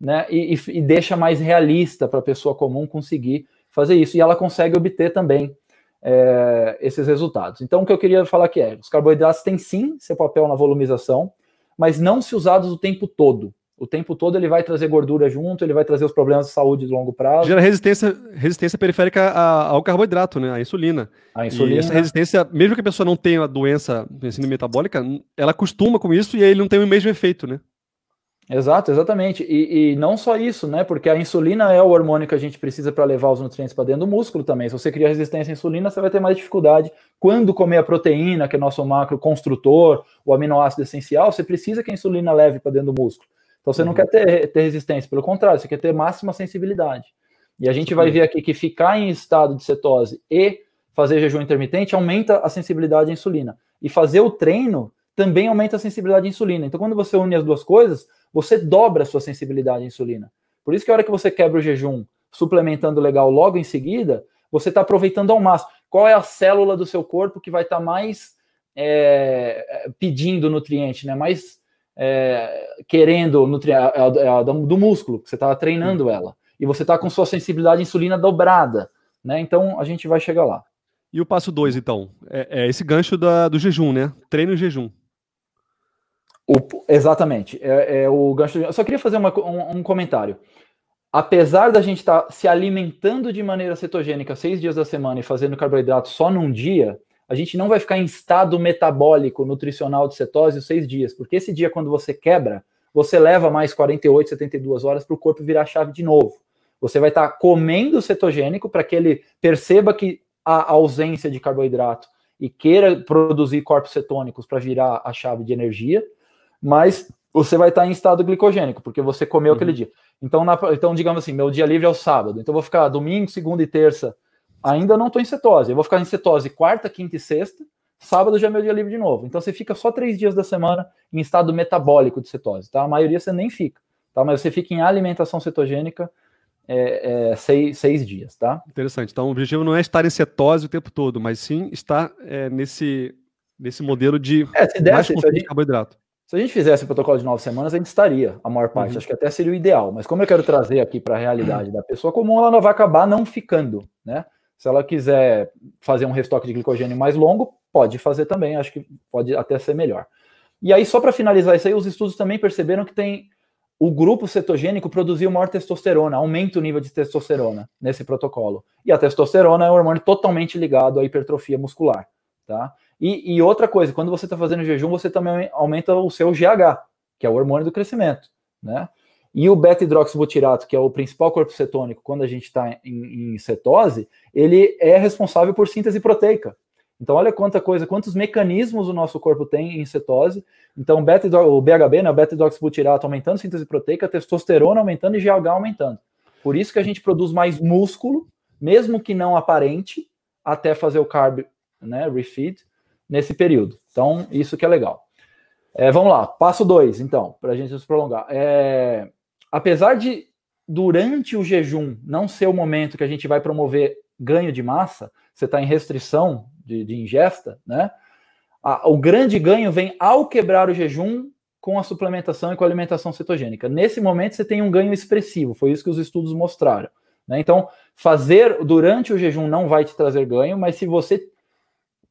né? E, e, e deixa mais realista para a pessoa comum conseguir fazer isso. E ela consegue obter também é, esses resultados. Então, o que eu queria falar aqui é: os carboidratos têm sim seu papel na volumização, mas não se usados o tempo todo. O tempo todo ele vai trazer gordura junto, ele vai trazer os problemas de saúde de longo prazo. Gera resistência, resistência periférica ao carboidrato, né? A insulina. A insulina. E essa resistência, mesmo que a pessoa não tenha a doença metabólica, ela costuma com isso e aí ele não tem o mesmo efeito, né? Exato, exatamente. E, e, não só isso, né? Porque a insulina é o hormônio que a gente precisa para levar os nutrientes para dentro do músculo também. Se você criar resistência à insulina, você vai ter mais dificuldade. Quando comer a proteína, que é nosso macro construtor, o aminoácido essencial, você precisa que a insulina leve para dentro do músculo. Então você uhum. não quer ter, ter resistência, pelo contrário, você quer ter máxima sensibilidade. E a gente vai ver aqui que ficar em estado de cetose e fazer jejum intermitente aumenta a sensibilidade à insulina. E fazer o treino também aumenta a sensibilidade à insulina. Então, quando você une as duas coisas, você dobra a sua sensibilidade à insulina. Por isso que a hora que você quebra o jejum, suplementando legal logo em seguida, você está aproveitando ao máximo. Qual é a célula do seu corpo que vai estar tá mais é, pedindo nutriente, né? mais é, querendo nutriente, é, é do músculo, que você está treinando Sim. ela. E você está com sua sensibilidade à insulina dobrada. Né? Então a gente vai chegar lá. E o passo 2, então? É, é, esse gancho da, do jejum, né? Treino e jejum. O, exatamente. É, é, o gancho. Eu só queria fazer uma, um, um, comentário. Apesar da gente estar tá se alimentando de maneira cetogênica seis dias da semana e fazendo carboidrato só num dia, a gente não vai ficar em estado metabólico nutricional de cetose os seis dias, porque esse dia, quando você quebra, você leva mais 48, 72 horas para o corpo virar chave de novo. Você vai estar tá comendo cetogênico para que ele perceba que a ausência de carboidrato e queira produzir corpos cetônicos para virar a chave de energia mas você vai estar em estado glicogênico, porque você comeu uhum. aquele dia. Então, na, então, digamos assim, meu dia livre é o sábado. Então, eu vou ficar domingo, segunda e terça. Ainda não estou em cetose. Eu vou ficar em cetose quarta, quinta e sexta. Sábado já é meu dia livre de novo. Então, você fica só três dias da semana em estado metabólico de cetose. Tá? A maioria você nem fica. Tá? Mas você fica em alimentação cetogênica é, é, seis, seis dias. Tá? Interessante. Então, o objetivo não é estar em cetose o tempo todo, mas sim estar é, nesse, nesse modelo de é, se desse, mais de carboidrato. Se a gente fizesse o protocolo de nove semanas, a gente estaria, a maior parte. Uhum. Acho que até seria o ideal. Mas como eu quero trazer aqui para a realidade da pessoa comum, ela não vai acabar não ficando, né? Se ela quiser fazer um restoque de glicogênio mais longo, pode fazer também. Acho que pode até ser melhor. E aí, só para finalizar isso aí, os estudos também perceberam que tem o grupo cetogênico produziu maior testosterona, aumenta o nível de testosterona nesse protocolo. E a testosterona é um hormônio totalmente ligado à hipertrofia muscular, tá? E, e outra coisa, quando você está fazendo jejum, você também aumenta o seu GH, que é o hormônio do crescimento, né? E o beta-hidroxibutirato, que é o principal corpo cetônico quando a gente está em, em, cetose, ele é responsável por síntese proteica. Então, olha quanta coisa, quantos mecanismos o nosso corpo tem em cetose. Então, beta, o BHB, né, o beta-hidroxibutirato aumentando síntese proteica, testosterona aumentando e GH aumentando. Por isso que a gente produz mais músculo, mesmo que não aparente, até fazer o carb né, refeed nesse período. Então, isso que é legal. É, vamos lá, passo 2, então, para a gente se prolongar. É, apesar de, durante o jejum, não ser o momento que a gente vai promover ganho de massa, você está em restrição de, de ingesta, né? A, o grande ganho vem ao quebrar o jejum com a suplementação e com a alimentação cetogênica. Nesse momento, você tem um ganho expressivo, foi isso que os estudos mostraram. Né? Então, fazer durante o jejum não vai te trazer ganho, mas se você,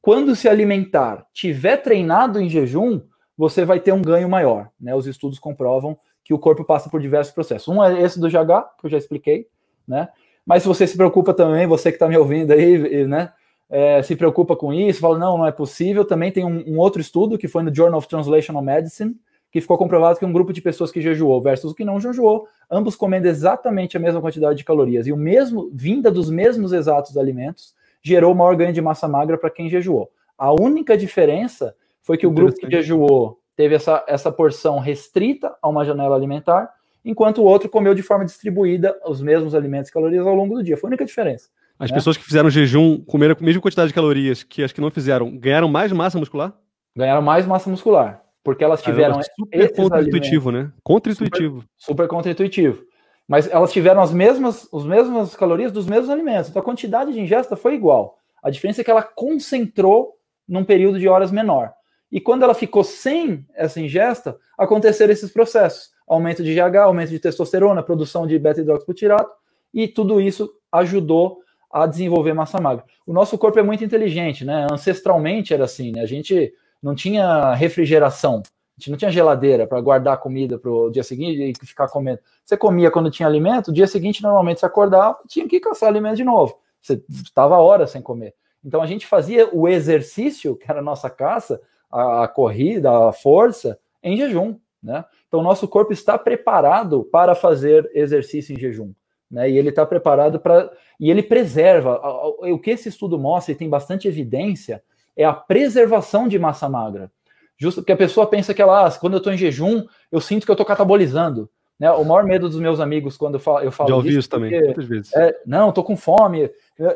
quando se alimentar, tiver treinado em jejum, você vai ter um ganho maior. Né? Os estudos comprovam que o corpo passa por diversos processos. Um é esse do GH, que eu já expliquei, né? Mas se você se preocupa também, você que está me ouvindo aí, né? É, se preocupa com isso, fala, não, não é possível. Também tem um, um, outro estudo que foi no Journal of Translational Medicine, que ficou comprovado que um grupo de pessoas que jejuou versus o que não jejuou, ambos comendo exatamente a mesma quantidade de calorias e o mesmo, vinda dos mesmos exatos alimentos, gerou maior ganho de massa magra para quem jejuou. A única diferença foi que o grupo que jejuou teve essa, essa porção restrita a uma janela alimentar, enquanto o outro comeu de forma distribuída os mesmos alimentos e calorias ao longo do dia. Foi a única diferença. As né? pessoas que fizeram jejum comeram a mesma quantidade de calorias que as que não fizeram, ganharam mais massa muscular? Ganharam mais massa muscular, porque elas tiveram. super contra-intuitivo, né? Contra-intuitivo. Super, super contra-intuitivo. Mas elas tiveram as mesmas, as mesmas calorias dos mesmos alimentos. Então a quantidade de ingesta foi igual. A diferença é que ela concentrou num período de horas menor. E quando ela ficou sem essa ingesta, aconteceram esses processos: aumento de GH, aumento de testosterona, produção de beta-hidroxibutirato, e tudo isso ajudou a desenvolver massa magra. O nosso corpo é muito inteligente, né? Ancestralmente era assim, né? A gente não tinha refrigeração, a gente não tinha geladeira para guardar comida para o dia seguinte e ficar comendo. Você comia quando tinha alimento, dia seguinte normalmente você acordava, tinha que caçar alimento de novo. Você estava horas sem comer. Então a gente fazia o exercício, que era a nossa caça, a, a corrida, a força, em jejum, né? Então, o nosso corpo está preparado para fazer exercício em jejum, né? E ele está preparado para. E ele preserva. O que esse estudo mostra, e tem bastante evidência, é a preservação de massa magra. Justo porque a pessoa pensa que ela, ah, quando eu estou em jejum, eu sinto que eu estou catabolizando. Né? O maior medo dos meus amigos quando eu falo, eu falo Já ouvi isso também, muitas vezes. É, não, estou com fome.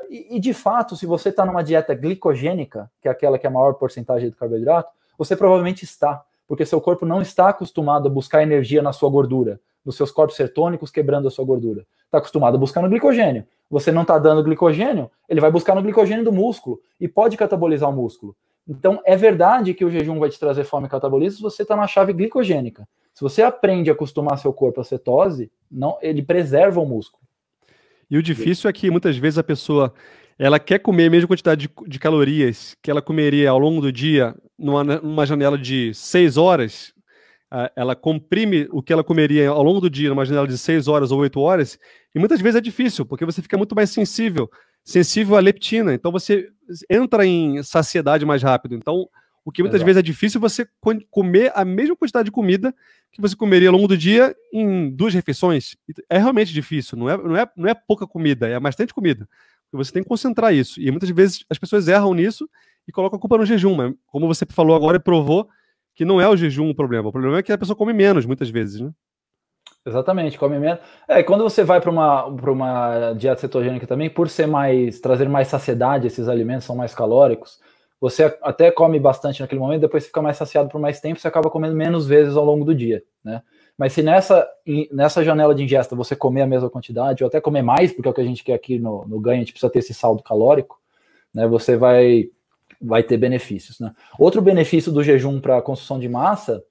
E, e, de fato, se você está numa dieta glicogênica, que é aquela que é a maior porcentagem do carboidrato, você provavelmente está, porque seu corpo não está acostumado a buscar energia na sua gordura, nos seus corpos cetônicos quebrando a sua gordura. Está acostumado a buscar no glicogênio. Você não está dando glicogênio, ele vai buscar no glicogênio do músculo e pode catabolizar o músculo. Então, é verdade que o jejum vai te trazer fome e catabolismo se você está na chave glicogênica. Se você aprende a acostumar seu corpo à cetose, não, ele preserva o músculo. E o difícil é que muitas vezes a pessoa ela quer comer a mesma quantidade de, de calorias que ela comeria ao longo do dia numa, numa janela de seis horas. ela comprime o que ela comeria ao longo do dia numa janela de seis horas ou oito horas, e muitas vezes é difícil, porque você fica muito mais sensível, sensível à leptina, então você entra em saciedade mais rápido. Então, o que muitas Exato. vezes é difícil você comer a mesma quantidade de comida que você comeria ao longo do dia em duas refeições. É realmente difícil, não é, não é, não é pouca comida, é bastante comida. Você tem que concentrar isso. E muitas vezes as pessoas erram nisso e colocam a culpa no jejum. Mas como você falou agora e provou que não é o jejum o problema. O problema é que a pessoa come menos, muitas vezes, né? Exatamente, come menos. É, quando você vai para uma, uma dieta cetogênica também, por ser mais, trazer mais saciedade, esses alimentos são mais calóricos, você até come bastante naquele momento, depois fica mais saciado por mais tempo, você acaba comendo menos vezes ao longo do dia, né? Mas se nessa, nessa janela de ingesta você comer a mesma quantidade, ou até comer mais, porque é o que a gente quer aqui no, no ganho, a gente precisa ter esse saldo calórico, né? Você vai, vai ter benefícios, né? Outro benefício do jejum para a construção de massa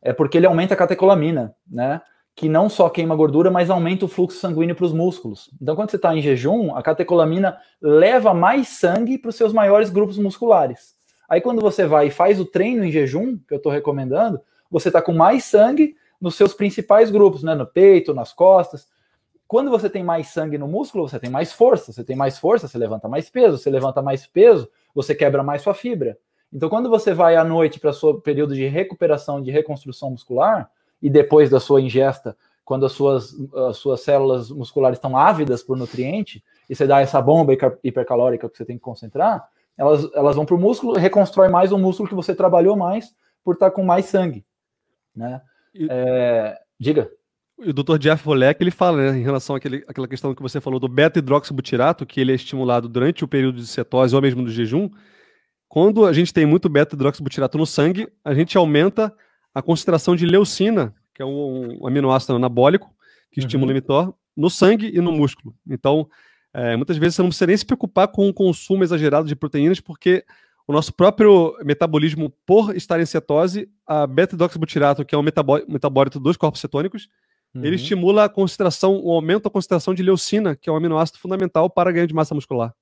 é porque ele aumenta a catecolamina, né? Que não só queima gordura, mas aumenta o fluxo sanguíneo para os músculos. Então, quando você está em jejum, a catecolamina leva mais sangue para os seus maiores grupos musculares. Aí, quando você vai e faz o treino em jejum, que eu estou recomendando, você está com mais sangue nos seus principais grupos, né? no peito, nas costas. Quando você tem mais sangue no músculo, você tem mais força. Você tem mais força, você levanta mais peso. Você levanta mais peso, você quebra mais sua fibra. Então, quando você vai à noite para o seu período de recuperação, de reconstrução muscular, e depois da sua ingesta, quando as suas, as suas células musculares estão ávidas por nutriente, e você dá essa bomba hipercalórica que você tem que concentrar, elas, elas vão para o músculo, reconstrói mais o músculo que você trabalhou mais por estar tá com mais sangue. Né? E, é, diga. o Dr. Jeff Volek, ele fala, né, em relação àquele, àquela questão que você falou do beta-hidroxibutirato, que ele é estimulado durante o período de cetose ou mesmo do jejum, quando a gente tem muito beta-hidroxibutirato no sangue, a gente aumenta a concentração de leucina, que é um, aminoácido anabólico, que uhum. estimula o mTOR, no sangue e no músculo. Então, é, muitas vezes você não precisa nem se preocupar com o consumo exagerado de proteínas, porque o nosso próprio metabolismo, por estar em cetose, a beta-hidroxibutirato, que é um metabólito dos corpos cetônicos, Uhum. Ele estimula a concentração, o aumento da concentração de leucina, que é um aminoácido fundamental para ganho de massa muscular.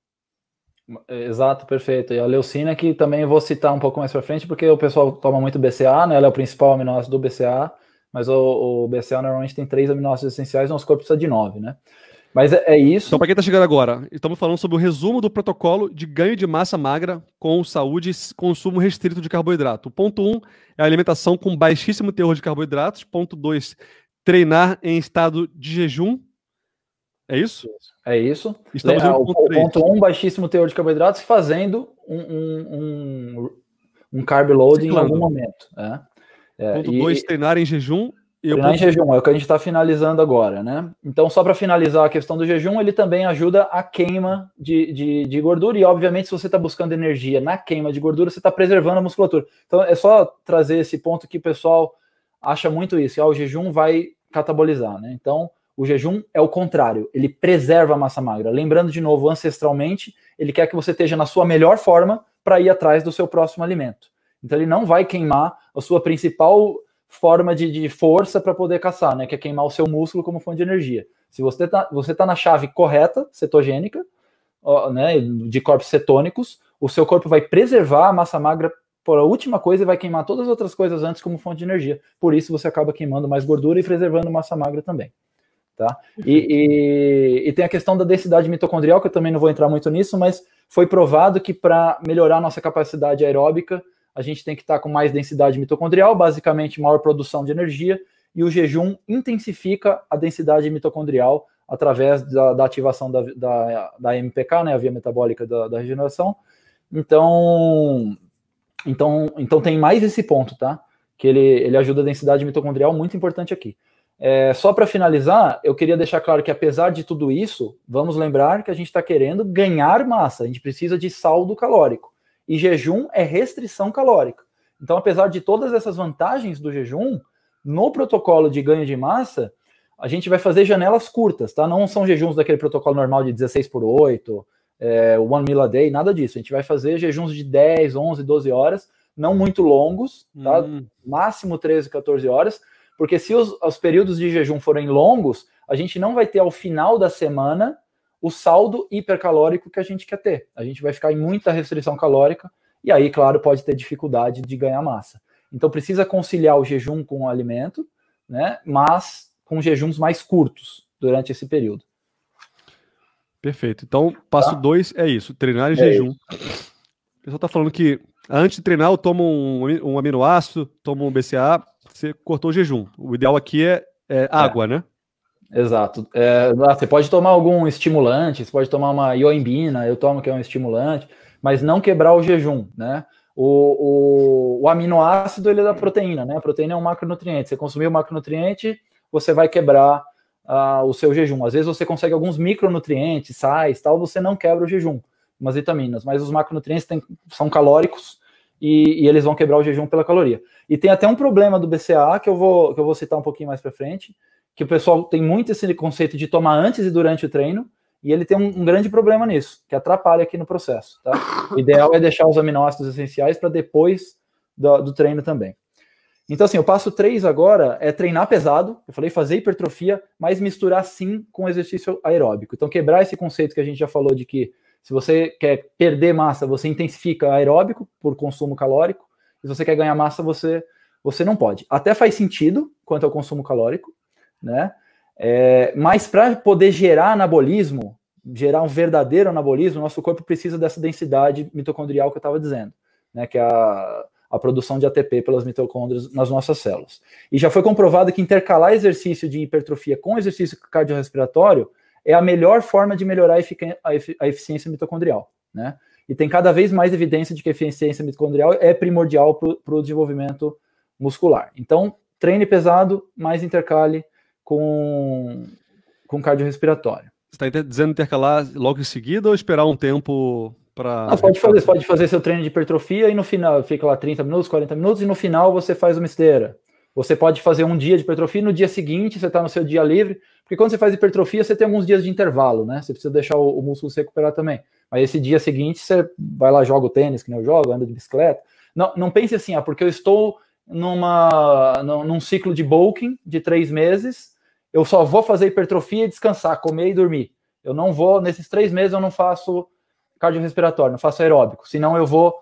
Exato, perfeito. E a leucina que também vou citar um pouco mais para frente, porque o pessoal toma muito BCA, né? Ela é o principal aminoácido do BCA, mas o, o BCA normalmente tem três aminoácidos essenciais, nosso corpo precisa de nove, né? Mas é, é isso. Então, para quem está chegando agora, estamos falando sobre o resumo do protocolo de ganho de massa magra com saúde e consumo restrito de carboidrato. O ponto 1 um é a alimentação com baixíssimo teor de carboidratos. Ponto 2, treinar em estado de jejum. É isso? É isso. Estamos no ponto, ponto um, baixíssimo teor de carboidratos, fazendo um, um, um, um carb loading em algum momento. É. É, ponto 2, treinar em jejum. treinar ponto... em jejum, é o que a gente está finalizando agora, né? Então, só para finalizar a questão do jejum, ele também ajuda a queima de, de, de gordura, e obviamente, se você está buscando energia na queima de gordura, você está preservando a musculatura. Então, é só trazer esse ponto que o pessoal acha muito isso, ah, o jejum vai catabolizar, né? Então, o jejum é o contrário, ele preserva a massa magra. Lembrando de novo, ancestralmente, ele quer que você esteja na sua melhor forma para ir atrás do seu próximo alimento. Então, ele não vai queimar a sua principal forma de, de força para poder caçar, né? Que é queimar o seu músculo como fonte de energia. Se você está você tá na chave correta, cetogênica, ó, né, de corpos cetônicos, o seu corpo vai preservar a massa magra por a última coisa e vai queimar todas as outras coisas antes como fonte de energia. Por isso você acaba queimando mais gordura e preservando massa magra também. Tá? E, e, e, tem a questão da densidade mitocondrial, que eu também não vou entrar muito nisso, mas foi provado que para melhorar nossa capacidade aeróbica, a gente tem que estar tá com mais densidade mitocondrial, basicamente maior produção de energia, e o jejum intensifica a densidade mitocondrial através da, da ativação da, da, da, MPK, né, a via metabólica da, da regeneração. Então, então, então tem mais esse ponto, tá? Que ele, ele ajuda a densidade mitocondrial, muito importante aqui. É, só para finalizar, eu queria deixar claro que apesar de tudo isso, vamos lembrar que a gente está querendo ganhar massa, a gente precisa de saldo calórico. E jejum é restrição calórica. Então, apesar de todas essas vantagens do jejum, no protocolo de ganho de massa, a gente vai fazer janelas curtas, tá? Não são jejuns daquele protocolo normal de 16 por 8, é, one meal a day, nada disso. A gente vai fazer jejuns de 10, 11, 12 horas, não muito longos, tá? Hum. Máximo 13, 14 horas, porque se os, os períodos de jejum forem longos, a gente não vai ter ao final da semana o saldo hipercalórico que a gente quer ter. A gente vai ficar em muita restrição calórica e aí, claro, pode ter dificuldade de ganhar massa. Então precisa conciliar o jejum com o alimento, né? Mas com jejuns mais curtos durante esse período. Perfeito. Então, passo 2 tá? é isso: treinar em é jejum. Isso. O pessoal está falando que antes de treinar, eu tomo um, um aminoácido, tomo um BCA, você cortou o jejum. O ideal aqui é, é água, é. né? Exato. É, você pode tomar algum estimulante, você pode tomar uma ioimbina, eu tomo que é um estimulante, mas não quebrar o jejum, né? O, o, o aminoácido ele é da proteína, né? A proteína é um macronutriente. Você consumir o macronutriente, você vai quebrar uh, o seu jejum. Às vezes você consegue alguns micronutrientes, sais, tal, você não quebra o jejum, umas vitaminas, mas os macronutrientes tem, são calóricos e, e, eles vão quebrar o jejum pela caloria. E tem até um problema do BCA que eu vou, que eu vou citar um pouquinho mais para frente, que o pessoal tem muito esse conceito de tomar antes e durante o treino, e ele tem um, um, grande problema nisso, que atrapalha aqui no processo. Tá? O ideal é deixar os aminoácidos essenciais para depois do, do, treino também. Então, assim, o passo 3 agora é treinar pesado. Eu falei fazer hipertrofia, mas misturar sim com exercício aeróbico. Então, quebrar esse conceito que a gente já falou de que se você quer perder massa, você intensifica aeróbico por consumo calórico. Se você quer ganhar massa, você, você não pode. Até faz sentido quanto ao consumo calórico, né? É, mas para poder gerar anabolismo, gerar um verdadeiro anabolismo, nosso corpo precisa dessa densidade mitocondrial que eu estava dizendo, né? Que é a a produção de ATP pelas mitocôndrias nas nossas células. E já foi comprovado que intercalar exercício de hipertrofia com exercício cardiorrespiratório é a melhor forma de melhorar a, eficiência mitocondrial, né? E tem cada vez mais evidência de que a eficiência mitocondrial é primordial para o desenvolvimento muscular. Então, treine pesado, mais intercale com com, cardiorrespiratório. Você está dizendo intercalar logo em seguida ou esperar um tempo para. Pode fazer, você pode fazer seu treino de hipertrofia e no final fica lá 30 minutos, 40 minutos, e no final você faz uma esteira. Você pode fazer um dia de hipertrofia e no dia seguinte você está no seu dia livre, porque quando você faz hipertrofia, você tem alguns dias de intervalo, né? Você precisa deixar o, o músculo se recuperar também. Mas esse dia seguinte, você vai lá, joga o tênis, que nem eu jogo, anda de bicicleta. Não, não pense assim, ah, porque eu estou numa, num ciclo de bulking de três meses, eu só vou fazer hipertrofia, descansar, comer e dormir. Eu não vou, nesses três meses eu não faço cardiorrespiratório, não faço aeróbico, senão eu vou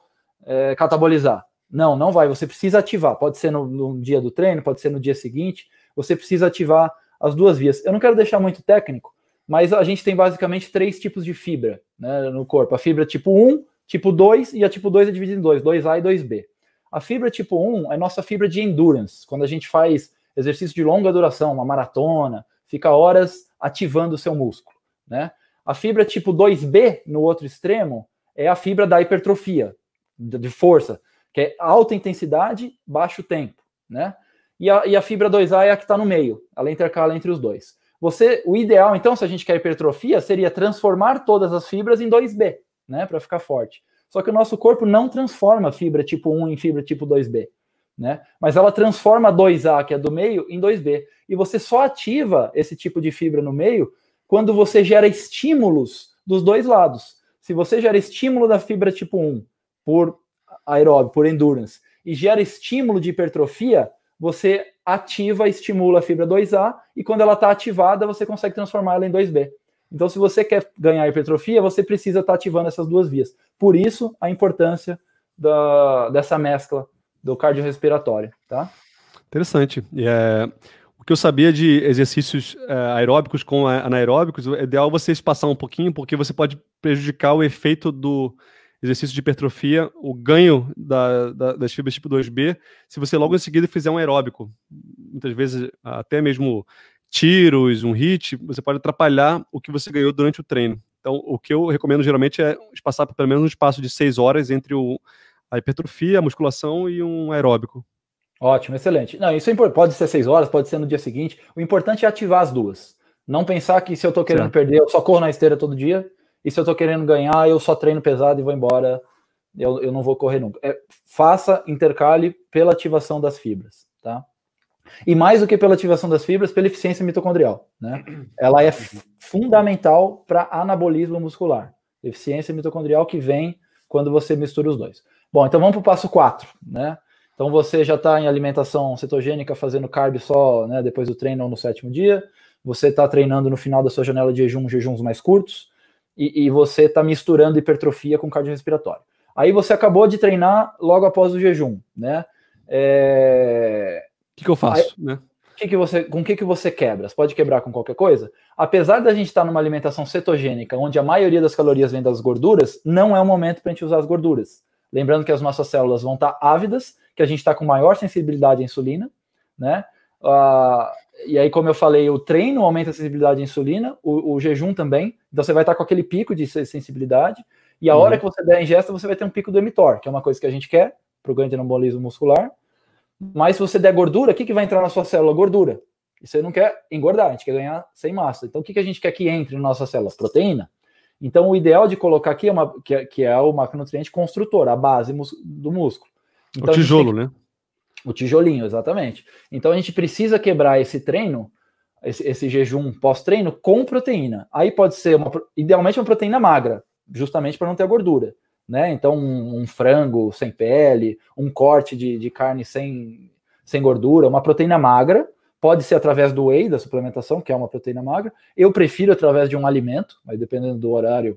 é, catabolizar. Não, não vai, você precisa ativar. Pode ser no, no dia do treino, pode ser no dia seguinte, você precisa ativar as duas vias. Eu não quero deixar muito técnico, mas a gente tem basicamente três tipos de fibra né, no corpo. A fibra tipo 1, tipo 2 e a tipo 2 é dividida em dois, 2A e 2B. A fibra tipo 1 é nossa fibra de endurance, quando a gente faz exercício de longa duração, uma maratona, fica horas ativando o seu músculo. Né? A fibra tipo 2B, no outro extremo, é a fibra da hipertrofia, de força, que é alta intensidade, baixo tempo. Né? E a, e a fibra 2A é a que está no meio, ela intercala entre os dois. Você, o ideal, então, se a gente quer hipertrofia, seria transformar todas as fibras em 2B, né, para ficar forte. Só que o nosso corpo não transforma fibra tipo 1 em fibra tipo 2B, né? Mas ela transforma 2A, que é do meio, em 2B. E você só ativa esse tipo de fibra no meio quando você gera estímulos dos dois lados. Se você gera estímulo da fibra tipo 1 por aeróbio, por endurance, e gera estímulo de hipertrofia, você ativa, estimula a fibra 2A, e quando ela está ativada, você consegue transformar ela em 2B. Então, se você quer ganhar hipertrofia, você precisa estar tá ativando essas duas vias. Por isso, a importância da, dessa mescla do cardiorrespiratório, tá? Interessante. É, o que eu sabia de exercícios é, aeróbicos com anaeróbicos, é ideal você espaçar um pouquinho, porque você pode prejudicar o efeito do exercício de hipertrofia, o ganho da, da, das fibras tipo 2B, se você logo em seguida fizer um aeróbico. Muitas vezes, até mesmo tiros, um hit, você pode atrapalhar o que você ganhou durante o treino. Então, o que eu recomendo geralmente é passar pelo menos um espaço de seis horas entre o, a hipertrofia, a musculação e um aeróbico. Ótimo, excelente. Não, isso é. Pode ser seis horas, pode ser no dia seguinte. O importante é ativar as duas. Não pensar que se eu tô querendo certo. perder, eu só corro na esteira todo dia. E se eu tô querendo ganhar, eu só treino pesado e vou embora. Eu, eu não vou correr nunca. É, faça intercale pela ativação das fibras, tá? E mais do que pela ativação das fibras, pela eficiência mitocondrial. Né? Ela é fundamental para anabolismo muscular. Eficiência mitocondrial que vem quando você mistura os dois. Bom, então vamos para o passo 4. Né? Então você já está em alimentação cetogênica, fazendo carb só né, depois do treino ou no sétimo dia. Você está treinando no final da sua janela de jejum, jejuns mais curtos. E, e você está misturando hipertrofia com cardiorrespiratório. Aí você acabou de treinar logo após o jejum. Né? É que, que eu faço? Aí, né? que que você, com o que, que você quebra? Você pode quebrar com qualquer coisa? Apesar da gente estar numa alimentação cetogênica, onde a maioria das calorias vem das gorduras, não é o momento para a gente usar as gorduras. Lembrando que as nossas células vão estar ávidas, que a gente está com maior sensibilidade à insulina, né? Uh, e aí, como eu falei, o treino aumenta a sensibilidade à insulina, o, o jejum também. Então, você vai estar com aquele pico de sensibilidade. E a uhum. hora que você der a ingesta, você vai ter um pico do mTOR, que é uma coisa que a gente quer para o ganho de anabolismo muscular. Mas se você der gordura, o que, que vai entrar na sua célula? Gordura. E você não quer engordar, a gente quer ganhar sem massa. Então, o que, que a gente quer que entre na nossa célula? Proteína. Então, o ideal de colocar aqui é, uma, que, é, que é o macronutriente construtor, a base do músculo. Então, o tijolo, né? O tijolinho, exatamente. Então, a gente precisa quebrar esse treino, esse, esse jejum pós-treino, com proteína. Aí pode ser, uma, idealmente, uma proteína magra, justamente para não ter gordura né? Então, um, um, frango sem pele, um corte de, de carne sem, sem gordura, uma proteína magra, pode ser através do whey, da suplementação, que é uma proteína magra. Eu prefiro através de um alimento, mas dependendo do horário.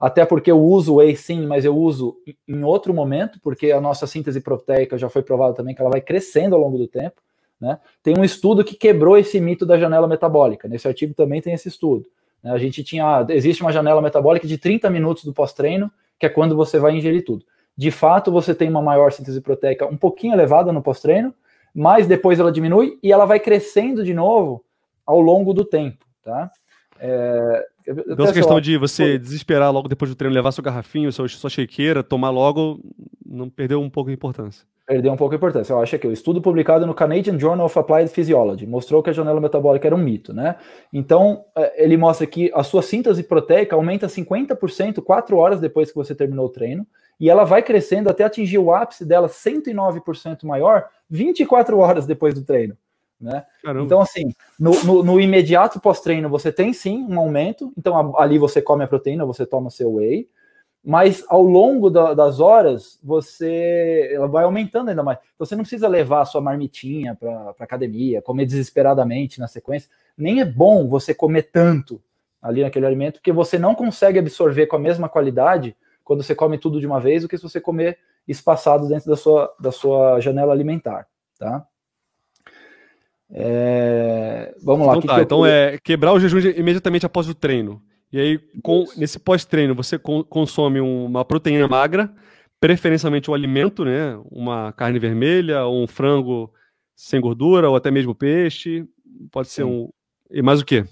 Até porque eu uso whey sim, mas eu uso em outro momento, porque a nossa síntese proteica já foi provado também que ela vai crescendo ao longo do tempo. Né? Tem um estudo que quebrou esse mito da janela metabólica. Nesse artigo também tem esse estudo. Né? A gente tinha. Existe uma janela metabólica de 30 minutos do pós-treino que é quando você vai ingerir tudo. De fato, você tem uma maior síntese proteica um pouquinho elevada no pós-treino, mas depois ela diminui e ela vai crescendo de novo ao longo do tempo, tá? É, então, essa questão de você desesperar logo depois do treino, levar sua garrafinha, sua, sua shakeira, tomar logo, não perdeu um pouco de importância. Perdeu um pouco a importância. Eu acho que o estudo publicado no Canadian Journal of Applied Physiology mostrou que a janela metabólica era um mito, né? Então, é, ele mostra que a sua síntese proteica aumenta 50% quatro horas depois que você terminou o treino, e ela vai crescendo até atingir o ápice dela 109% maior 24 horas depois do treino. Né? Então, assim, no, no, no imediato pós-treino, você tem sim um aumento. Então, ali você come a proteína, você toma seu whey mas ao longo da, das horas você ela vai aumentando ainda mais. Então, você não precisa levar a sua marmitinha para academia, comer desesperadamente na sequência. Nem é bom você comer tanto ali naquele alimento, porque você não consegue absorver com a mesma qualidade quando você come tudo de uma vez do que se você comer espaçado dentro da sua, da sua janela alimentar, tá? É... Vamos lá. Então, tá, então é quebrar o jejum imediatamente após o treino. E aí, com, nesse pós-treino, você consome uma proteína magra, preferencialmente um alimento, né? Uma carne vermelha, um frango sem gordura, ou até mesmo peixe. Pode ser Sim. um. E mais o quê?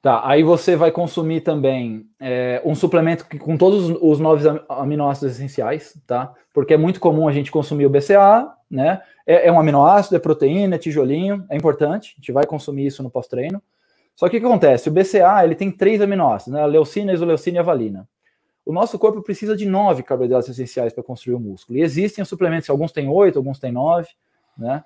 Tá, aí você vai consumir também é, um suplemento com todos os nove aminoácidos essenciais, tá? Porque é muito comum a gente consumir o BCA, né? É, é um aminoácido, é proteína, é tijolinho, é importante. A gente vai consumir isso no pós-treino. Só que o que acontece? O BCA ele tem três aminoácidos, né? A leucina, a isoleucina e a valina. O nosso corpo precisa de nove carboidratos essenciais para construir o músculo. E existem suplementos, alguns têm oito, alguns têm nove, né?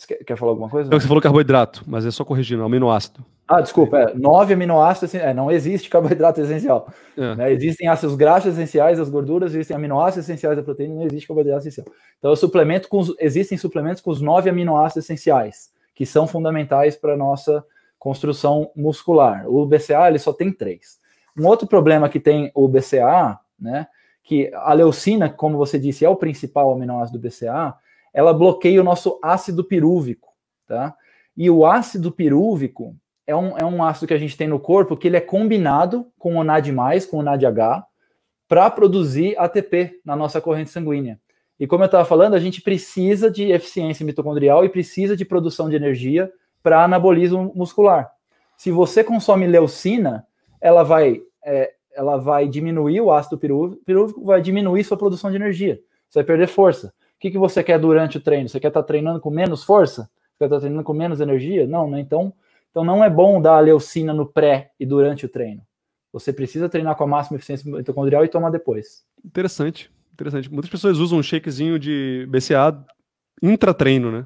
Você quer, quer falar alguma coisa? Não, você falou carboidrato, mas é só corrigindo, aminoácido. Ah, desculpa, é, nove aminoácidos, é, não existe carboidrato essencial. É. Né? Existem ácidos graxos essenciais, as gorduras, existem aminoácidos essenciais da proteína, não existe carboidrato essencial. Então, o suplemento com, existem suplementos com os nove aminoácidos essenciais, que são fundamentais para a nossa construção muscular. O BCA ele só tem três. Um outro problema que tem o BCA, né, que a leucina, como você disse, é o principal aminoácido do BCA, ela bloqueia o nosso ácido pirúvico, tá? E o ácido pirúvico é um, é um ácido que a gente tem no corpo que ele é combinado com o NAD+, com o NADH, para produzir ATP na nossa corrente sanguínea. E como eu estava falando, a gente precisa de eficiência mitocondrial e precisa de produção de energia para anabolismo muscular. Se você consome leucina, ela vai, é, ela vai diminuir o ácido pirúvico, vai diminuir sua produção de energia. Você vai perder força. O que, que você quer durante o treino? Você quer estar tá treinando com menos força? Você quer estar tá treinando com menos energia? Não, né? Então, então não é bom dar a leucina no pré e durante o treino. Você precisa treinar com a máxima eficiência mitocondrial e tomar depois. Interessante, interessante. Muitas pessoas usam um shakezinho de BCA intra-treino, né?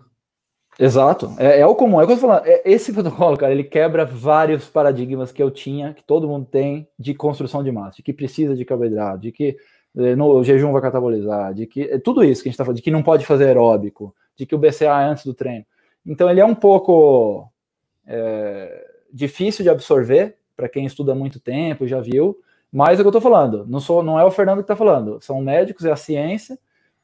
Exato. É, é o comum. É o que eu tô falando. É, esse protocolo, cara, ele quebra vários paradigmas que eu tinha, que todo mundo tem, de construção de massa, de que precisa de carboidrato, de que no, o jejum vai catabolizar, de que é tudo isso que a gente está falando, de que não pode fazer aeróbico, de que o BCA é antes do treino. Então ele é um pouco é, difícil de absorver para quem estuda muito tempo, já viu, mas é o que eu estou falando. Não, sou, não é o Fernando que está falando, são médicos, é a ciência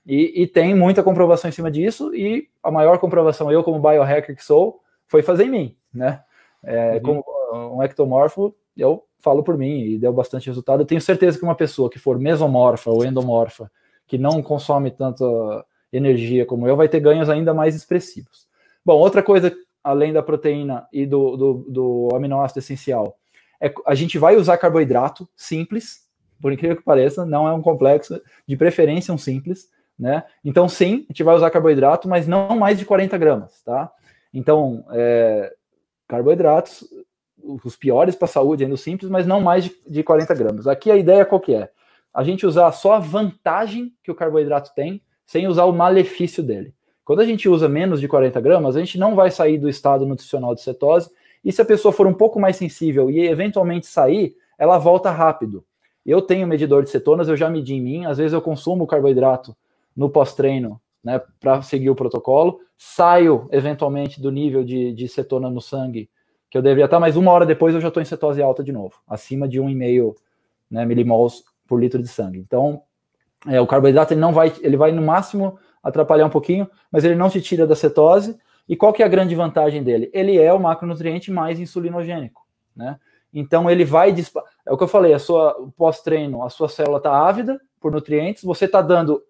e, e, tem muita comprovação em cima disso, e a maior comprovação, eu como biohacker que sou, foi fazer em mim, né? É, uhum. Como um ectomorfo, eu falo por mim e deu bastante resultado. Eu tenho certeza que uma pessoa que for mesomorfa ou endomorfa, que não consome tanta energia como eu, vai ter ganhos ainda mais expressivos. Bom, outra coisa, além da proteína e do, do, do aminoácido essencial, é a gente vai usar carboidrato simples, por incrível que pareça, não é um complexo, de preferência um simples, né? Então, sim, a gente vai usar carboidrato, mas não mais de 40 gramas, tá? Então, é, carboidratos, os piores para a saúde, ainda simples, mas não mais de, de 40 gramas. Aqui a ideia qual que é? A gente usar só a vantagem que o carboidrato tem, sem usar o malefício dele. Quando a gente usa menos de 40 gramas, a gente não vai sair do estado nutricional de cetose, e se a pessoa for um pouco mais sensível e eventualmente sair, ela volta rápido. Eu tenho medidor de cetonas, eu já medi em mim, às vezes eu consumo carboidrato no pós-treino, né, para seguir o protocolo. Saio eventualmente do nível de, de cetona no sangue que eu deveria estar, mas uma hora depois eu já estou em cetose alta de novo, acima de 1,5 né, milimols por litro de sangue. Então, é, o carboidrato ele não vai, ele vai no máximo atrapalhar um pouquinho, mas ele não te tira da cetose. E qual que é a grande vantagem dele? Ele é o macronutriente mais insulinogênico, né? Então ele vai é o que eu falei, a sua pós-treino, a sua célula está ávida por nutrientes, você está dando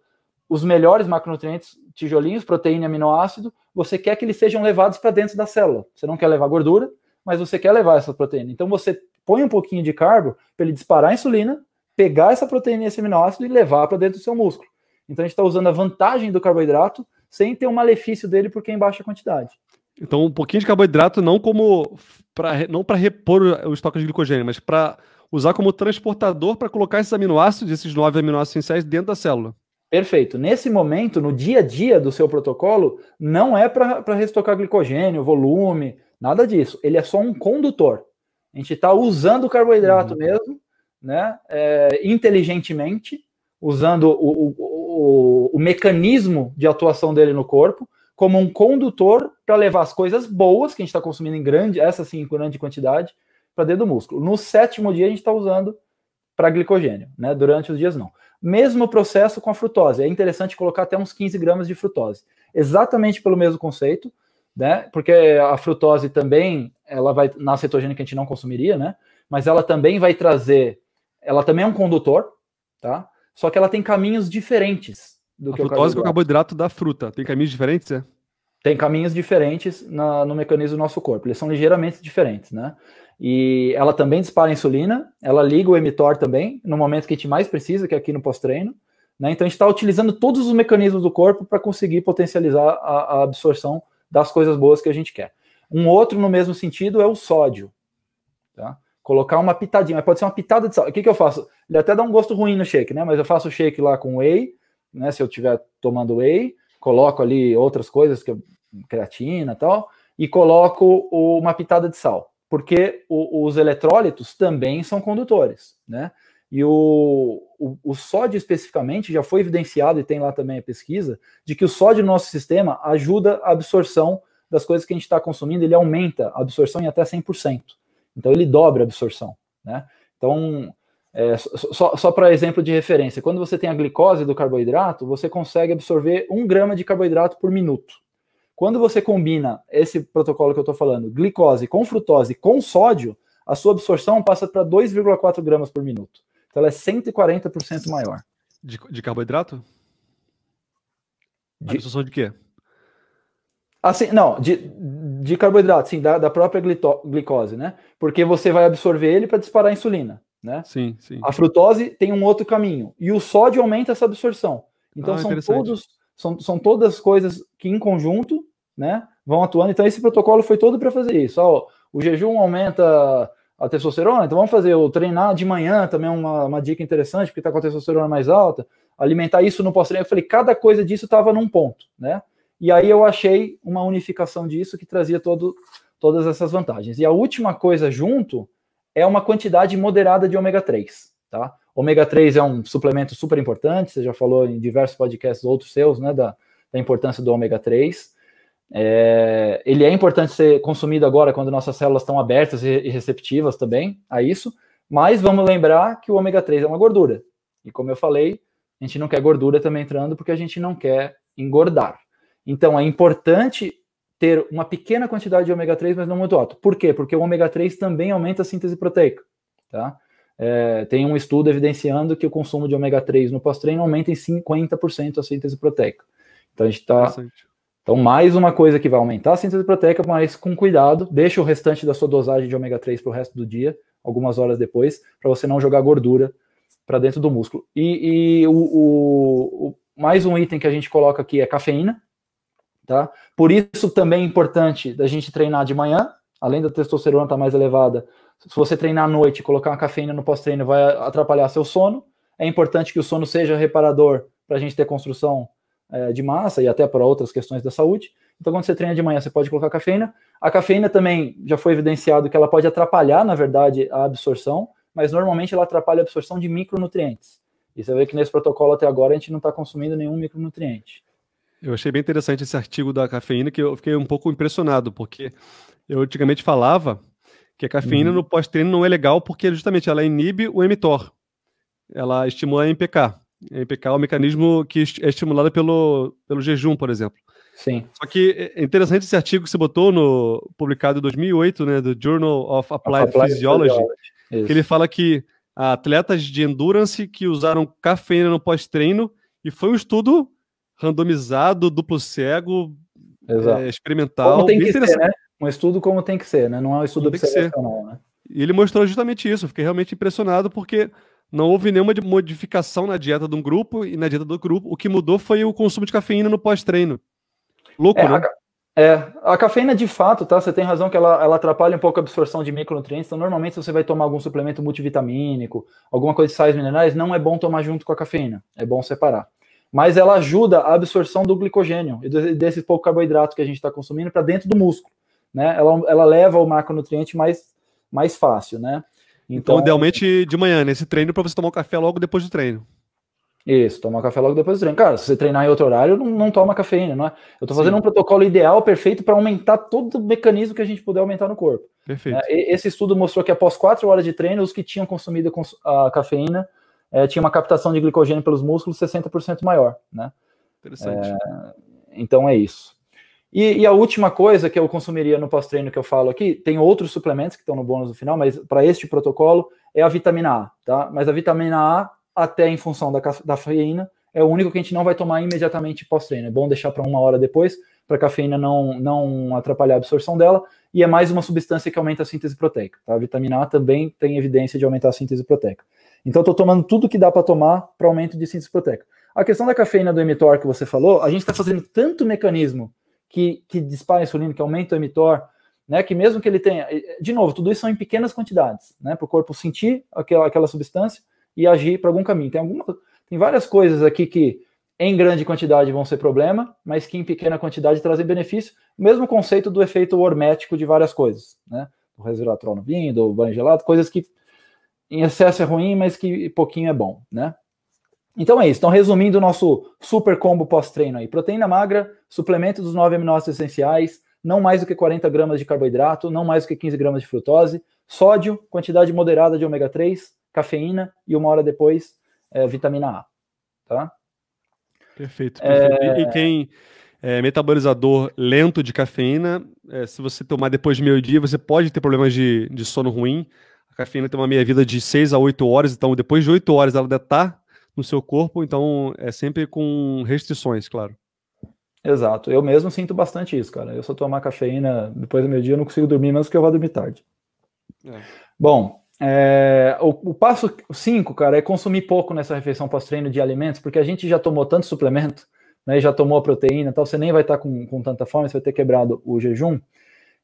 os melhores macronutrientes, tijolinhos, proteína e aminoácido, você quer que eles sejam levados para dentro da célula. Você não quer levar gordura, mas você quer levar essa proteína. Então você põe um pouquinho de carbo para ele disparar a insulina, pegar essa proteína e esse aminoácido e levar para dentro do seu músculo. Então a gente está usando a vantagem do carboidrato sem ter o malefício dele porque é em baixa quantidade. Então, um pouquinho de carboidrato não como para não para repor o estoque de glicogênio, mas para usar como transportador para colocar esses aminoácidos, esses nove aminoácidos essenciais dentro da célula. Perfeito. Nesse momento, no dia a dia do seu protocolo, não é para restocar glicogênio, volume, nada disso. Ele é só um condutor. A gente está usando o carboidrato uhum. mesmo, né, é, inteligentemente, usando o, o, o, o mecanismo de atuação dele no corpo como um condutor para levar as coisas boas que a gente está consumindo em grande, essa sim, em grande quantidade, para dentro do músculo. No sétimo dia, a gente está usando para glicogênio, né? Durante os dias, não. Mesmo processo com a frutose. É interessante colocar até uns 15 gramas de frutose. Exatamente pelo mesmo conceito, né? Porque a frutose também, ela vai, na cetogênica que a gente não consumiria, né? Mas ela também vai trazer, ela também é um condutor, tá? Só que ela tem caminhos diferentes do a que frutose o carboidrato. é o carboidrato da fruta. Tem caminhos diferentes, é? Tem caminhos diferentes na, no mecanismo do nosso corpo. Eles são ligeiramente diferentes, né? E ela também dispara a insulina, ela liga o emitor também, no momento que a gente mais precisa, que é aqui no pós-treino. Né? Então a gente está utilizando todos os mecanismos do corpo para conseguir potencializar a, a absorção das coisas boas que a gente quer. Um outro no mesmo sentido é o sódio. Tá? Colocar uma pitadinha, pode ser uma pitada de sal. O que, que eu faço? Ele até dá um gosto ruim no shake, né? Mas eu faço o shake lá com whey, né? Se eu estiver tomando whey, coloco ali outras coisas, que creatina e tal, e coloco uma pitada de sal, porque o, os eletrólitos também são condutores, né? E o, o, o, sódio especificamente já foi evidenciado, e tem lá também a pesquisa, de que o sódio no nosso sistema ajuda a absorção das coisas que a gente está consumindo, ele aumenta a absorção em até 100%. Então ele dobra a absorção, né? Então, é, só, só para exemplo de referência, quando você tem a glicose do carboidrato, você consegue absorver um grama de carboidrato por minuto. Quando você combina esse protocolo que eu estou falando, glicose com frutose com sódio, a sua absorção passa para 2,4 gramas por minuto. Então ela é 140% maior. De, de carboidrato? De... absorção de quê? Assim, não, de, de carboidrato, sim, da, da própria glicose, né? Porque você vai absorver ele para disparar a insulina né? Sim, sim. A frutose tem um outro caminho e o sódio aumenta essa absorção. Então ah, são todos são, são todas coisas que em conjunto, né, vão atuando. Então esse protocolo foi todo para fazer isso. Ó, o jejum aumenta a testosterona, então vamos fazer o treinar de manhã também é uma, uma dica interessante, porque está com a testosterona mais alta, alimentar isso no pós-treino. Eu falei, cada coisa disso estava num ponto, né? E aí eu achei uma unificação disso que trazia todo, todas essas vantagens. E a última coisa junto é uma quantidade moderada de ômega 3, tá? Ômega 3 é um suplemento super importante, você já falou em diversos podcasts outros seus, né, da, da importância do ômega 3. É, ele é importante ser consumido agora quando nossas células estão abertas e receptivas também a isso, mas vamos lembrar que o ômega 3 é uma gordura. E como eu falei, a gente não quer gordura também entrando porque a gente não quer engordar. Então é importante ter uma pequena quantidade de ômega 3, mas não muito alto. Por quê? Porque o ômega 3 também aumenta a síntese proteica. Tá? É, tem um estudo evidenciando que o consumo de ômega 3 no pós-treino aumenta em 50% a síntese proteica. Então a gente está. Então, mais uma coisa que vai aumentar a síntese proteica, mas com cuidado, deixa o restante da sua dosagem de ômega 3 para o resto do dia, algumas horas depois, para você não jogar gordura para dentro do músculo. E, e o, o, o, mais um item que a gente coloca aqui é cafeína, Tá? Por isso também é importante da gente treinar de manhã, além da testosterona estar tá mais elevada. Se você treinar à noite colocar uma cafeína no pós-treino, vai atrapalhar seu sono. É importante que o sono seja reparador para a gente ter construção é, de massa e até para outras questões da saúde. Então, quando você treina de manhã, você pode colocar cafeína. A cafeína também já foi evidenciado que ela pode atrapalhar, na verdade, a absorção, mas normalmente ela atrapalha a absorção de micronutrientes. E você vê que nesse protocolo até agora a gente não está consumindo nenhum micronutriente. Eu achei bem interessante esse artigo da cafeína, que eu fiquei um pouco impressionado, porque eu antigamente falava que a cafeína uhum. no pós-treino não é legal porque justamente ela inibe o emitor. Ela estimula a MPK. MPK é o mecanismo que é estimulado pelo, pelo jejum, por exemplo. Sim. Só que é interessante esse artigo que você botou no publicado em 2008, né, do Journal of Applied, of Applied Physiology, Physiology. que ele fala que atletas de endurance que usaram cafeína no pós-treino e foi um estudo randomizado, duplo cego, é, experimental. Como tem que ser, né? Um estudo como tem que ser, né? Não é um estudo observacional, né? E ele mostrou justamente isso. fiquei realmente impressionado porque não houve nenhuma modificação na dieta de um grupo e na dieta do grupo. O que mudou foi o consumo de cafeína no pós-treino. Louco, é, né? A, é, a cafeína de fato, tá? Você tem razão que ela, ela atrapalha um pouco a absorção de micronutrientes. Então, normalmente, se você vai tomar algum suplemento multivitamínico, alguma coisa de sais minerais, não é bom tomar junto com a cafeína. É bom separar. Mas ela ajuda a absorção do glicogênio e desse pouco carboidrato que a gente está consumindo para dentro do músculo. Né? Ela, ela leva o macronutriente mais, mais fácil, né? Então, então, idealmente de manhã, nesse treino, para você tomar um café logo depois do treino. Isso, tomar café logo depois do treino. Cara, se você treinar em outro horário, não, não toma cafeína, não é? Eu estou fazendo Sim. um protocolo ideal, perfeito, para aumentar todo o mecanismo que a gente puder aumentar no corpo. Perfeito. É, esse estudo mostrou que após quatro horas de treino, os que tinham consumido a cafeína é, tinham uma captação de glicogênio pelos músculos 60% maior, né? Interessante. É, então é isso. E, e, a última coisa que eu consumiria no pós-treino que eu falo aqui, tem outros suplementos que estão no bônus no final, mas para este protocolo é a vitamina A, tá? Mas a vitamina A, até em função da, da cafeína, é o único que a gente não vai tomar imediatamente pós-treino. É bom deixar para uma hora depois, para a cafeína não, não atrapalhar a absorção dela, e é mais uma substância que aumenta a síntese proteica. Tá? A vitamina A também tem evidência de aumentar a síntese proteica. Então, estou tomando tudo que dá para tomar para aumento de síntese proteica. A questão da cafeína do emitor que você falou, a gente está fazendo tanto mecanismo que, que dispara insulina, que aumenta o emitor, né, que mesmo que ele tenha, de novo, tudo isso são em pequenas quantidades, né, para o corpo sentir aquela, aquela substância e agir para algum caminho. Tem, alguma, tem várias coisas aqui que em grande quantidade vão ser problema, mas que em pequena quantidade trazem benefício. Mesmo conceito do efeito hormético de várias coisas, né? Do resveratrol no vinho, do banho gelado, coisas que em excesso é ruim, mas que pouquinho é bom, né? Então é isso. Então, resumindo o nosso super combo pós-treino aí: proteína magra, suplemento dos 9 aminoácidos essenciais, não mais do que 40 gramas de carboidrato, não mais do que 15 gramas de frutose, sódio, quantidade moderada de ômega 3, cafeína e uma hora depois, é, vitamina A. Tá? Perfeito. perfeito. É... E quem é metabolizador lento de cafeína, é, se você tomar depois de meio-dia, você pode ter problemas de, de sono ruim. A cafeína tem uma meia-vida de 6 a 8 horas, então depois de 8 horas ela ainda está no seu corpo, então é sempre com restrições, claro. Exato. Eu mesmo sinto bastante isso, cara. Eu só tomar cafeína depois do meu dia, eu não consigo dormir, mesmo que eu vá dormir tarde. É. Bom, é, o, o, passo 5, cara, é consumir pouco nessa refeição pós-treino de alimentos, porque a gente já tomou tanto suplemento, né, já tomou a proteína tal, você nem vai estar com, com tanta fome, você vai ter quebrado o jejum.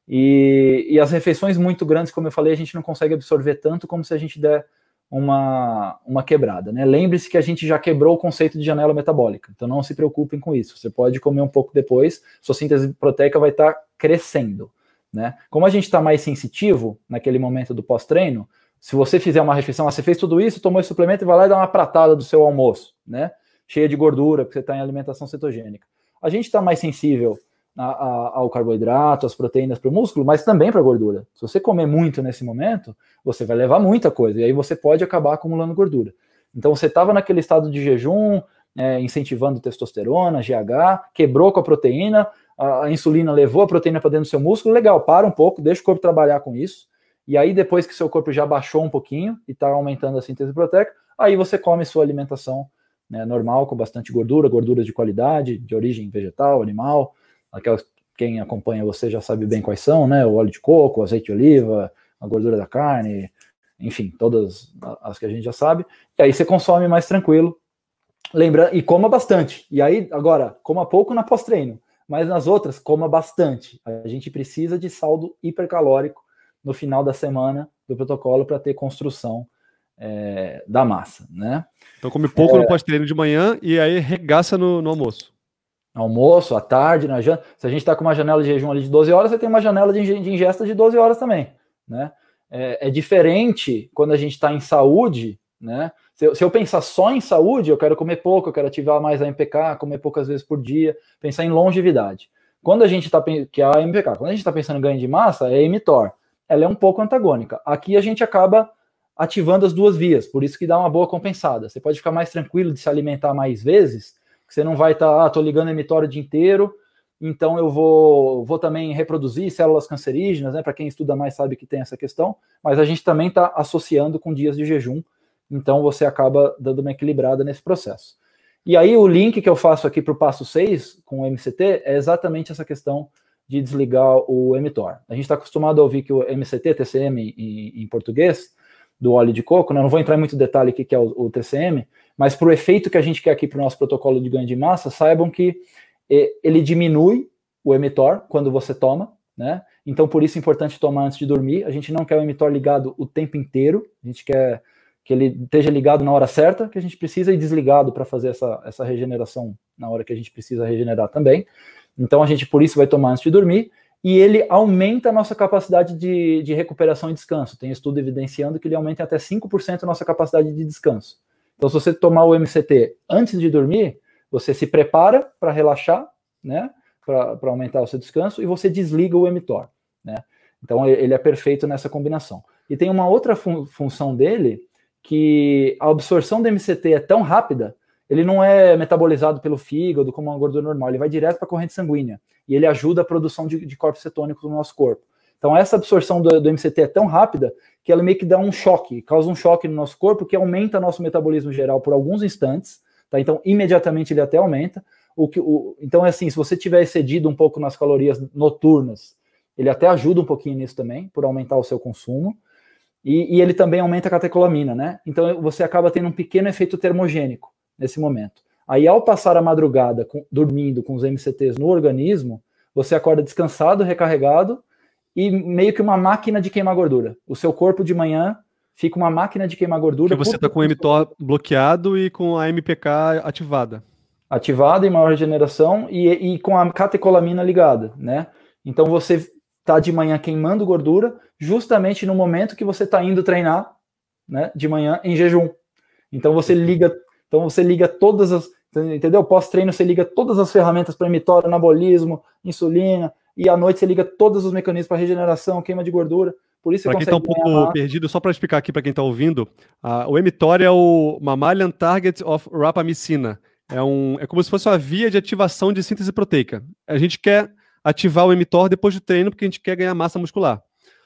E, e as refeições muito grandes, como eu falei, a gente não consegue absorver tanto como se a gente der uma, uma quebrada. Né? Lembre-se que a gente já quebrou o conceito de janela metabólica, então não se preocupem com isso. Você pode comer um pouco depois, sua síntese proteica vai estar tá crescendo. Né? Como a gente está mais sensitivo naquele momento do pós-treino, se você fizer uma refeição, ah, você fez tudo isso, tomou esse suplemento e vai lá e dá uma pratada do seu almoço, né? cheia de gordura, porque você está em alimentação cetogênica. A gente está mais sensível a, a, ao carboidrato, às proteínas para o músculo, mas também para a gordura. Se você comer muito nesse momento, você vai levar muita coisa, e aí você pode acabar acumulando gordura. Então você estava naquele estado de jejum, é, incentivando testosterona, GH, quebrou com a proteína, a, a insulina levou a proteína para dentro do seu músculo, legal, para um pouco, deixa o corpo trabalhar com isso, e aí depois que seu corpo já baixou um pouquinho e está aumentando a síntese proteica, aí você come sua alimentação né, normal, com bastante gordura, gorduras de qualidade, de origem vegetal, animal, aquelas quem acompanha você já sabe bem quais são, né? O óleo de coco, o azeite de oliva, a gordura da carne, enfim, todas as que a gente já sabe. E aí você consome mais tranquilo. Lembra e coma bastante. E aí, agora, coma pouco na pós-treino, mas nas outras, coma bastante. A gente precisa de saldo hipercalórico no final da semana do protocolo para ter construção é, da massa, né? Então come pouco é... no pós-treino de manhã e aí regaça no, no almoço almoço, à tarde, na janta. Se a gente está com uma janela de jejum ali de 12 horas, você tem uma janela de ingesta de 12 horas também, né? É, é diferente quando a gente está em saúde, né? Se eu, se eu, pensar só em saúde, eu quero comer pouco, eu quero ativar mais a MPK, comer poucas vezes por dia, pensar em longevidade. Quando a gente está que é a MPK, quando a gente está pensando em ganho de massa, é mTOR. Ela é um pouco antagônica. Aqui a gente acaba ativando as duas vias, por isso que dá uma boa compensada. Você pode ficar mais tranquilo de se alimentar mais vezes, você não vai estar, tá, ah, tô ligando emitório o dia inteiro, então eu vou, vou também reproduzir células cancerígenas, né? Para quem estuda mais sabe que tem essa questão, mas a gente também está associando com dias de jejum, então você acaba dando uma equilibrada nesse processo. E aí o link que eu faço aqui para o passo 6 com o MCT é exatamente essa questão de desligar o emitor. A gente está acostumado a ouvir que o MCT, TCM em, em português, do óleo de coco, né? não vou entrar em muito detalhe aqui que é o, o TCM, mas para o efeito que a gente quer aqui para o nosso protocolo de ganho de massa, saibam que eh, ele diminui o emitor quando você toma, né? Então, por isso é importante tomar antes de dormir. A gente não quer o emitor ligado o tempo inteiro, a gente quer que ele esteja ligado na hora certa, que a gente precisa, e desligado para fazer essa, essa regeneração na hora que a gente precisa regenerar também. Então, a gente, por isso, vai tomar antes de dormir e ele aumenta a nossa capacidade de, de recuperação e descanso. Tem estudo evidenciando que ele aumenta até 5% a nossa capacidade de descanso. Então, se você tomar o MCT antes de dormir, você se prepara para relaxar, né? Para aumentar o seu descanso, e você desliga o emitor, né? Então, ele é perfeito nessa combinação. E tem uma outra fun função dele, que a absorção do MCT é tão rápida ele não é metabolizado pelo fígado como uma gordura normal, ele vai direto para a corrente sanguínea e ele ajuda a produção de, de corpos cetônicos no nosso corpo. Então, essa absorção do, do, MCT é tão rápida que ela meio que dá um choque, causa um choque no nosso corpo que aumenta nosso metabolismo geral por alguns instantes, tá? Então, imediatamente ele até aumenta. O que, o, então, é assim, se você tiver excedido um pouco nas calorias noturnas, ele até ajuda um pouquinho nisso também, por aumentar o seu consumo. E, e ele também aumenta a catecolamina, né? Então, você acaba tendo um pequeno efeito termogênico nesse momento. Aí, ao passar a madrugada com, dormindo com os MCTs no organismo, você acorda descansado, recarregado e meio que uma máquina de queimar gordura. O seu corpo de manhã fica uma máquina de queimar gordura. Porque você está com o mTOR bloqueado e com a MPK ativada. Ativada em maior regeneração e, e com a catecolamina ligada, né? Então você está de manhã queimando gordura justamente no momento que você está indo treinar, né? De manhã em jejum. Então você liga então você liga todas as, entendeu? Pós-treino você liga todas as ferramentas para emitório, anabolismo, insulina, e à noite você liga todos os mecanismos para regeneração, queima de gordura. Por isso Para quem está um pouco perdido, só para explicar aqui para quem está ouvindo, uh, o emitório é o Mammalian Target of Rapamycina. É, um, é como se fosse uma via de ativação de síntese proteica. A gente quer ativar o emitor depois do treino porque a gente quer ganhar massa muscular.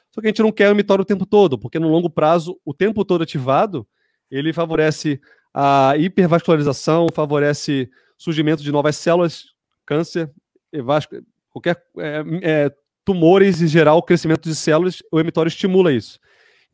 Só que a gente não quer o emitório o tempo todo, porque no longo prazo, o tempo todo ativado, ele favorece a hipervascularização favorece surgimento de novas células, câncer, qualquer é, é, tumores em geral, o crescimento de células, o emitor estimula isso.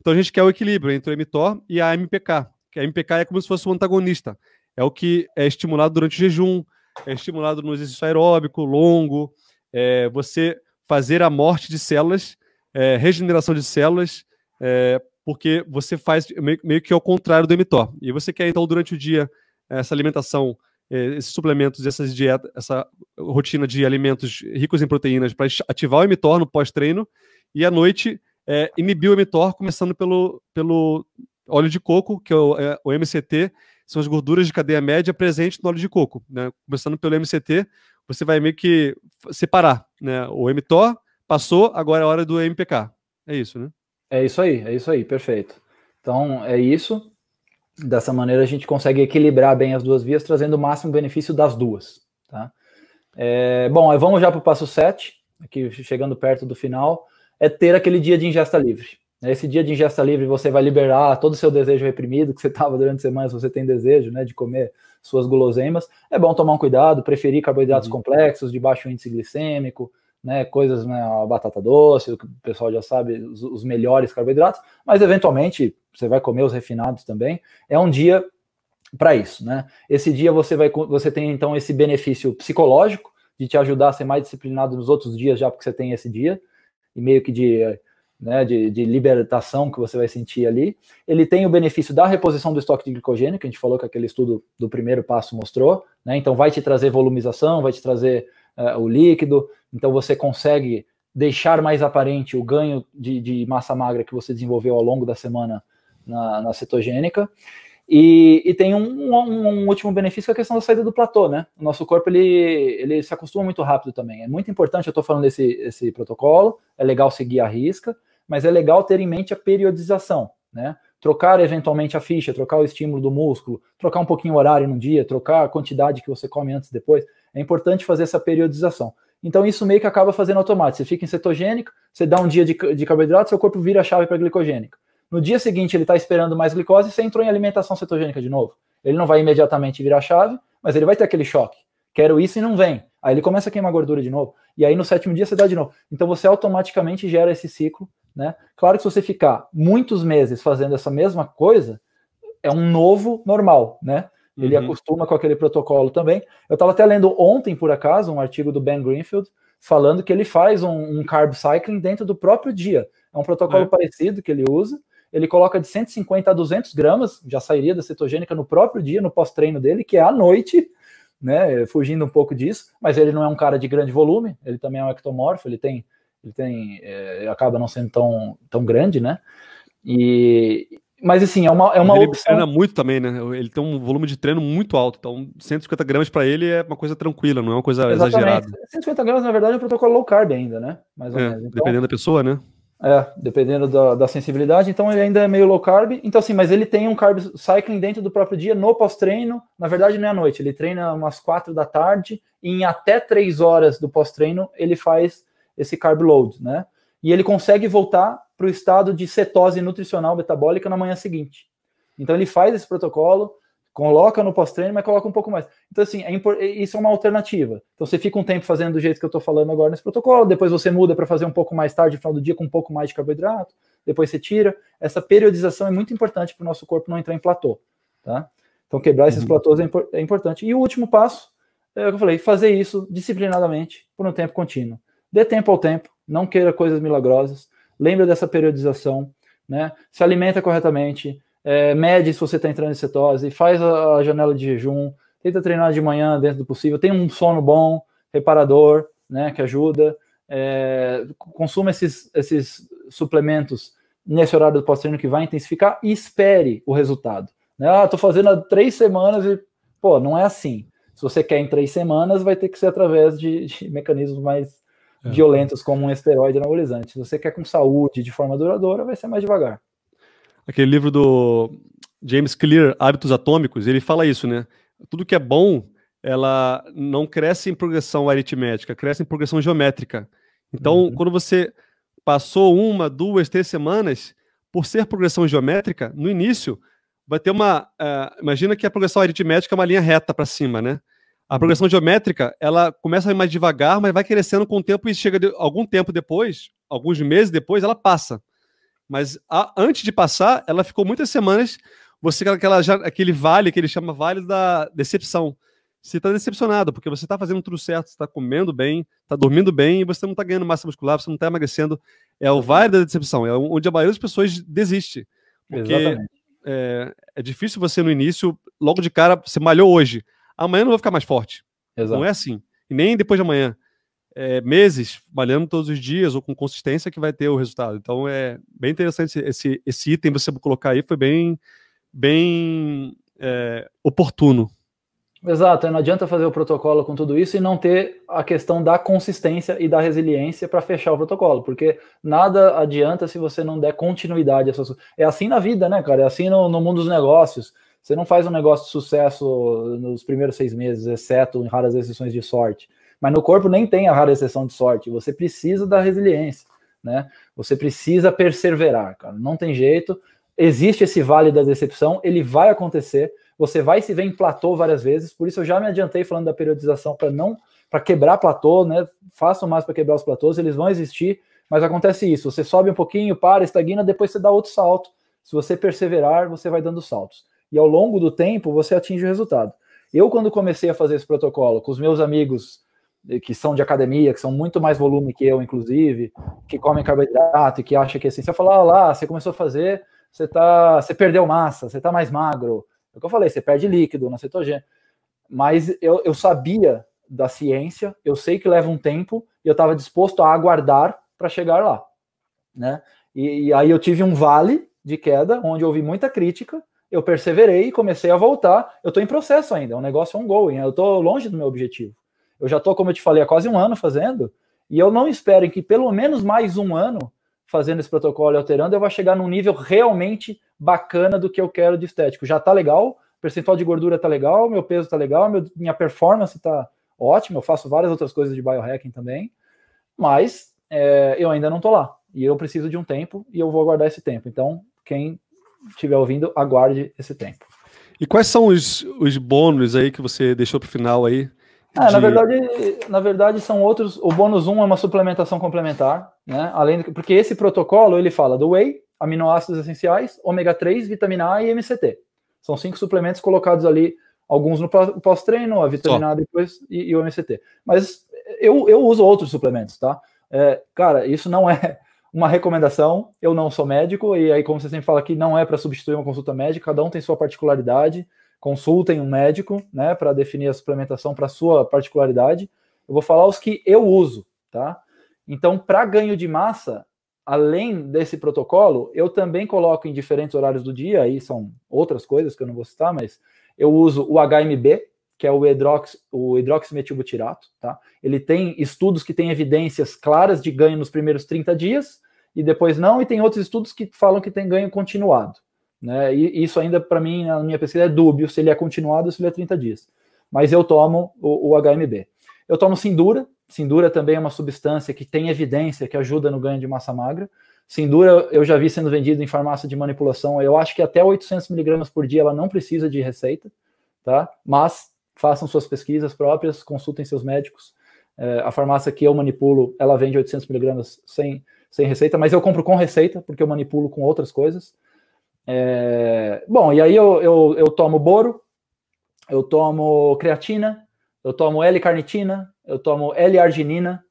Então a gente quer o equilíbrio entre o emitor e a MPK, que a MPK é como se fosse um antagonista. É o que é estimulado durante o jejum, é estimulado no exercício aeróbico longo, é, você fazer a morte de células, é, regeneração de células, é, porque você faz meio, meio que ao contrário do mTOR. E você quer, então, durante o dia, essa alimentação, esses suplementos, essas dietas, essa rotina de alimentos ricos em proteínas para ativar o mTOR no pós-treino, e à noite é, inibir o mTOR, começando pelo, pelo óleo de coco, que é o, é o, MCT, são as gorduras de cadeia média presentes no óleo de coco. Né? Começando pelo MCT, você vai meio que separar. Né? O mTOR passou, agora é a hora do MPK. É isso, né? É isso aí, é isso aí, perfeito. Então, é isso. Dessa maneira, a gente consegue equilibrar bem as duas vias, trazendo o máximo benefício das duas. Tá? É, bom, vamos já para o passo 7, aqui chegando perto do final, é ter aquele dia de ingesta livre. Esse dia de ingesta livre você vai liberar todo o seu desejo reprimido que você estava durante semanas, você tem desejo né, de comer suas guloseimas. É bom tomar um cuidado, preferir carboidratos uhum. complexos, de baixo índice glicêmico, né, coisas, né, a batata doce, o pessoal já sabe, os, os, melhores carboidratos, mas eventualmente você vai comer os refinados também. É um dia para isso, né? Esse dia você vai você tem então esse benefício psicológico de te ajudar a ser mais disciplinado nos outros dias já porque você tem esse dia e meio que de né, de, de, libertação que você vai sentir ali. Ele tem o benefício da reposição do estoque de glicogênio, que a gente falou que aquele estudo do primeiro passo mostrou, né? Então vai te trazer volumização, vai te trazer uh, o líquido, então você consegue deixar mais aparente o ganho de, de massa magra que você desenvolveu ao longo da semana na, na cetogênica. E, e tem um, um, um, último benefício que é a questão da saída do platô, né? O nosso corpo ele, ele se acostuma muito rápido também. É muito importante, eu estou falando desse esse protocolo, é legal seguir a risca, mas é legal ter em mente a periodização, né? Trocar eventualmente a ficha, trocar o estímulo do músculo, trocar um pouquinho o horário no dia, trocar a quantidade que você come antes e depois. É importante fazer essa periodização. Então isso meio que acaba fazendo automático. Você fica em cetogênico, você dá um dia de, de carboidrato, seu corpo vira a chave para glicogênico. No dia seguinte ele está esperando mais glicose, você entrou em alimentação cetogênica de novo. Ele não vai imediatamente virar a chave, mas ele vai ter aquele choque. Quero isso e não vem. Aí ele começa a queimar gordura de novo. E aí no sétimo dia você dá de novo. Então você automaticamente gera esse ciclo Né? Claro que se você ficar muitos meses fazendo essa mesma coisa, é um novo normal, né? Ele uhum. acostuma com aquele protocolo também. Eu estava até lendo ontem, por acaso, um artigo do Ben Greenfield falando que ele faz um, um carb cycling dentro do próprio dia. É um protocolo é. parecido que ele usa. Ele coloca de 150 a 200 gramas, já sairia da cetogênica no próprio dia, no pós-treino dele, que é à noite, né? Fugindo um pouco disso. Mas ele não é um cara de grande volume, ele também é um ectomorfo, ele tem, ele tem, é, acaba não sendo tão, tão grande, né? E, mas assim, é uma, é uma ele opção. treina muito também, né? Ele tem um volume de treino muito alto. Então, 150 gramas para ele é uma coisa tranquila, não é uma coisa Exatamente. exagerada. 150 gramas, na verdade, é um protocolo low carb ainda, né? Mais ou é, menos. Então, dependendo da pessoa, né? É, dependendo da, da, sensibilidade. Então, ele ainda é meio low carb. Então, assim, mas ele tem um carb cycling dentro do próprio dia, no pós-treino. Na verdade, não é à noite. Ele treina umas 4 da tarde e em até 3 horas do pós-treino ele faz esse carb load, né? E ele consegue voltar para o estado de cetose nutricional metabólica na manhã seguinte. Então ele faz esse protocolo, coloca no pós-treino, mas coloca um pouco mais. Então, assim, é isso é uma alternativa. Então você fica um tempo fazendo do jeito que eu estou falando agora nesse protocolo, depois você muda para fazer um pouco mais tarde, no final do dia, com um pouco mais de carboidrato, depois você tira. Essa periodização é muito importante para o nosso corpo não entrar em platô. Tá? Então, quebrar esses uhum. platôs é, é, importante. E o último passo, é o que eu falei, fazer isso disciplinadamente por um tempo contínuo. Dê tempo ao tempo, não queira coisas milagrosas lembra dessa periodização, né? Se alimenta corretamente, é, mede se você está entrando em cetose, faz a, a, janela de jejum, tenta treinar de manhã dentro do possível, tem um sono bom, reparador, né, que ajuda, é, consuma esses, esses suplementos nesse horário do pós-treino que vai intensificar e espere o resultado. Né? Ah, tô fazendo há três semanas e, pô, não é assim. Se você quer em três semanas, vai ter que ser através de, de mecanismos mais é. violentos como um esteroide anabolizante. Se você quer com saúde de forma duradoura, vai ser mais devagar. Aquele livro do James Clear, Hábitos Atômicos, ele fala isso, né? Tudo que é bom, ela não cresce em progressão aritmética, cresce em progressão geométrica. Então, uhum. quando você passou uma, duas, três semanas, por ser progressão geométrica, no início vai ter uma. Uh, imagina que a progressão aritmética é uma linha reta para cima, né? A progressão geométrica, ela começa mais devagar, mas vai crescendo com o tempo e chega de, algum tempo depois, alguns meses depois, ela passa. Mas a, antes de passar, ela ficou muitas semanas, você aquela, aquele vale que ele chama vale da decepção. Você está decepcionado, porque você está fazendo tudo certo, você está comendo bem, está dormindo bem e você não está ganhando massa muscular, você não está emagrecendo. É o vale da decepção, é onde a maioria das pessoas desiste. Porque é, é, difícil você no início, logo de cara, você malhou hoje amanhã não vou ficar mais forte. Exato. Não é assim. E nem depois de amanhã. É, meses, malhando todos os dias ou com consistência que vai ter o resultado. Então é bem interessante esse, esse item você colocar aí, foi bem, bem é, oportuno. Exato, não adianta fazer o protocolo com tudo isso e não ter a questão da consistência e da resiliência para fechar o protocolo, porque nada adianta se você não der continuidade. É assim na vida, né, cara? É assim no, no mundo dos negócios. Você não faz um negócio de sucesso nos primeiros seis meses, exceto em raras exceções de sorte. Mas no corpo nem tem a rara exceção de sorte. Você precisa da resiliência, né? Você precisa perseverar, cara. Não tem jeito. Existe esse vale da decepção, ele vai acontecer. Você vai se ver em platô várias vezes. Por isso eu já me adiantei falando da periodização para não para quebrar platô, né? Façam mais para quebrar os platôs, eles vão existir, mas acontece isso. Você sobe um pouquinho, para, estagna, depois você dá outro salto. Se você perseverar, você vai dando saltos e ao longo do tempo você atinge o resultado. Eu, quando comecei a fazer esse protocolo com os meus amigos eh, que são de academia, que são muito mais volume que eu, inclusive, que comem carboidrato e que acham que é assim, você fala, ah, lá, você começou a fazer, você tá, você perdeu massa, você tá mais magro. É o que eu falei, você perde líquido na cetogênica. Mas eu, eu sabia da ciência, eu sei que leva um tempo e eu estava disposto a aguardar para chegar lá, né? E, e aí eu tive um vale de queda, onde eu ouvi muita crítica, eu perseverei, comecei a voltar. Eu estou em processo ainda, é um negócio ongoing, eu estou longe do meu objetivo. Eu já estou, como eu te falei, há quase um ano fazendo, e eu não espero que pelo menos mais um ano fazendo esse protocolo e alterando, eu vou chegar num nível realmente bacana do que eu quero de estético. Já está legal, percentual de gordura está legal, meu peso está legal, meu, minha performance está ótima, eu faço várias outras coisas de biohacking também, mas é, eu ainda não estou lá. E eu preciso de um tempo e eu vou aguardar esse tempo. Então, quem estiver ouvindo, aguarde esse tempo. E quais são os, os bônus aí que você deixou para o final aí? Ah, de... na, verdade, na verdade, são outros. O bônus 1 é uma suplementação complementar. né? Além do, porque esse protocolo ele fala do whey, aminoácidos essenciais, ômega 3, vitamina A e MCT. São cinco suplementos colocados ali, alguns no pós-treino, a vitamina A depois e, e, o MCT. Mas eu, eu uso outros suplementos, tá? É, cara, isso não é uma recomendação. Eu não sou médico, e aí, como você sempre fala aqui, não é para substituir uma consulta médica, cada um tem sua particularidade. Consultem um médico, né, para definir a suplementação para sua particularidade. Eu vou falar os que eu uso, tá? Então, para ganho de massa, além desse protocolo, eu também coloco em diferentes horários do dia, aí são outras coisas que eu não vou citar, mas eu uso o HMB, que é o, hidrox, o hidroximetilbutirato, tá? Ele tem estudos que têm evidências claras de ganho nos primeiros 30 dias e depois não, e tem outros estudos que falam que tem ganho continuado, né? E isso ainda para mim na minha pesquisa é dúbio se ele é continuado ou se ele é 30 dias. Mas eu tomo o, o HMB. Eu tomo Sindura, Sindura também é uma substância que tem evidência que ajuda no ganho de massa magra. Sindura eu já vi sendo vendido em farmácia de manipulação. Eu acho que até 800 miligramas por dia ela não precisa de receita, tá? Mas façam suas pesquisas próprias, consultem seus médicos. É, a farmácia que eu manipulo, ela vende 800 miligramas sem, sem receita, mas eu compro com receita, porque eu manipulo com outras coisas. É, bom, e aí eu, eu, eu tomo boro, eu tomo creatina, eu tomo L-carnitina, eu tomo L-arginina,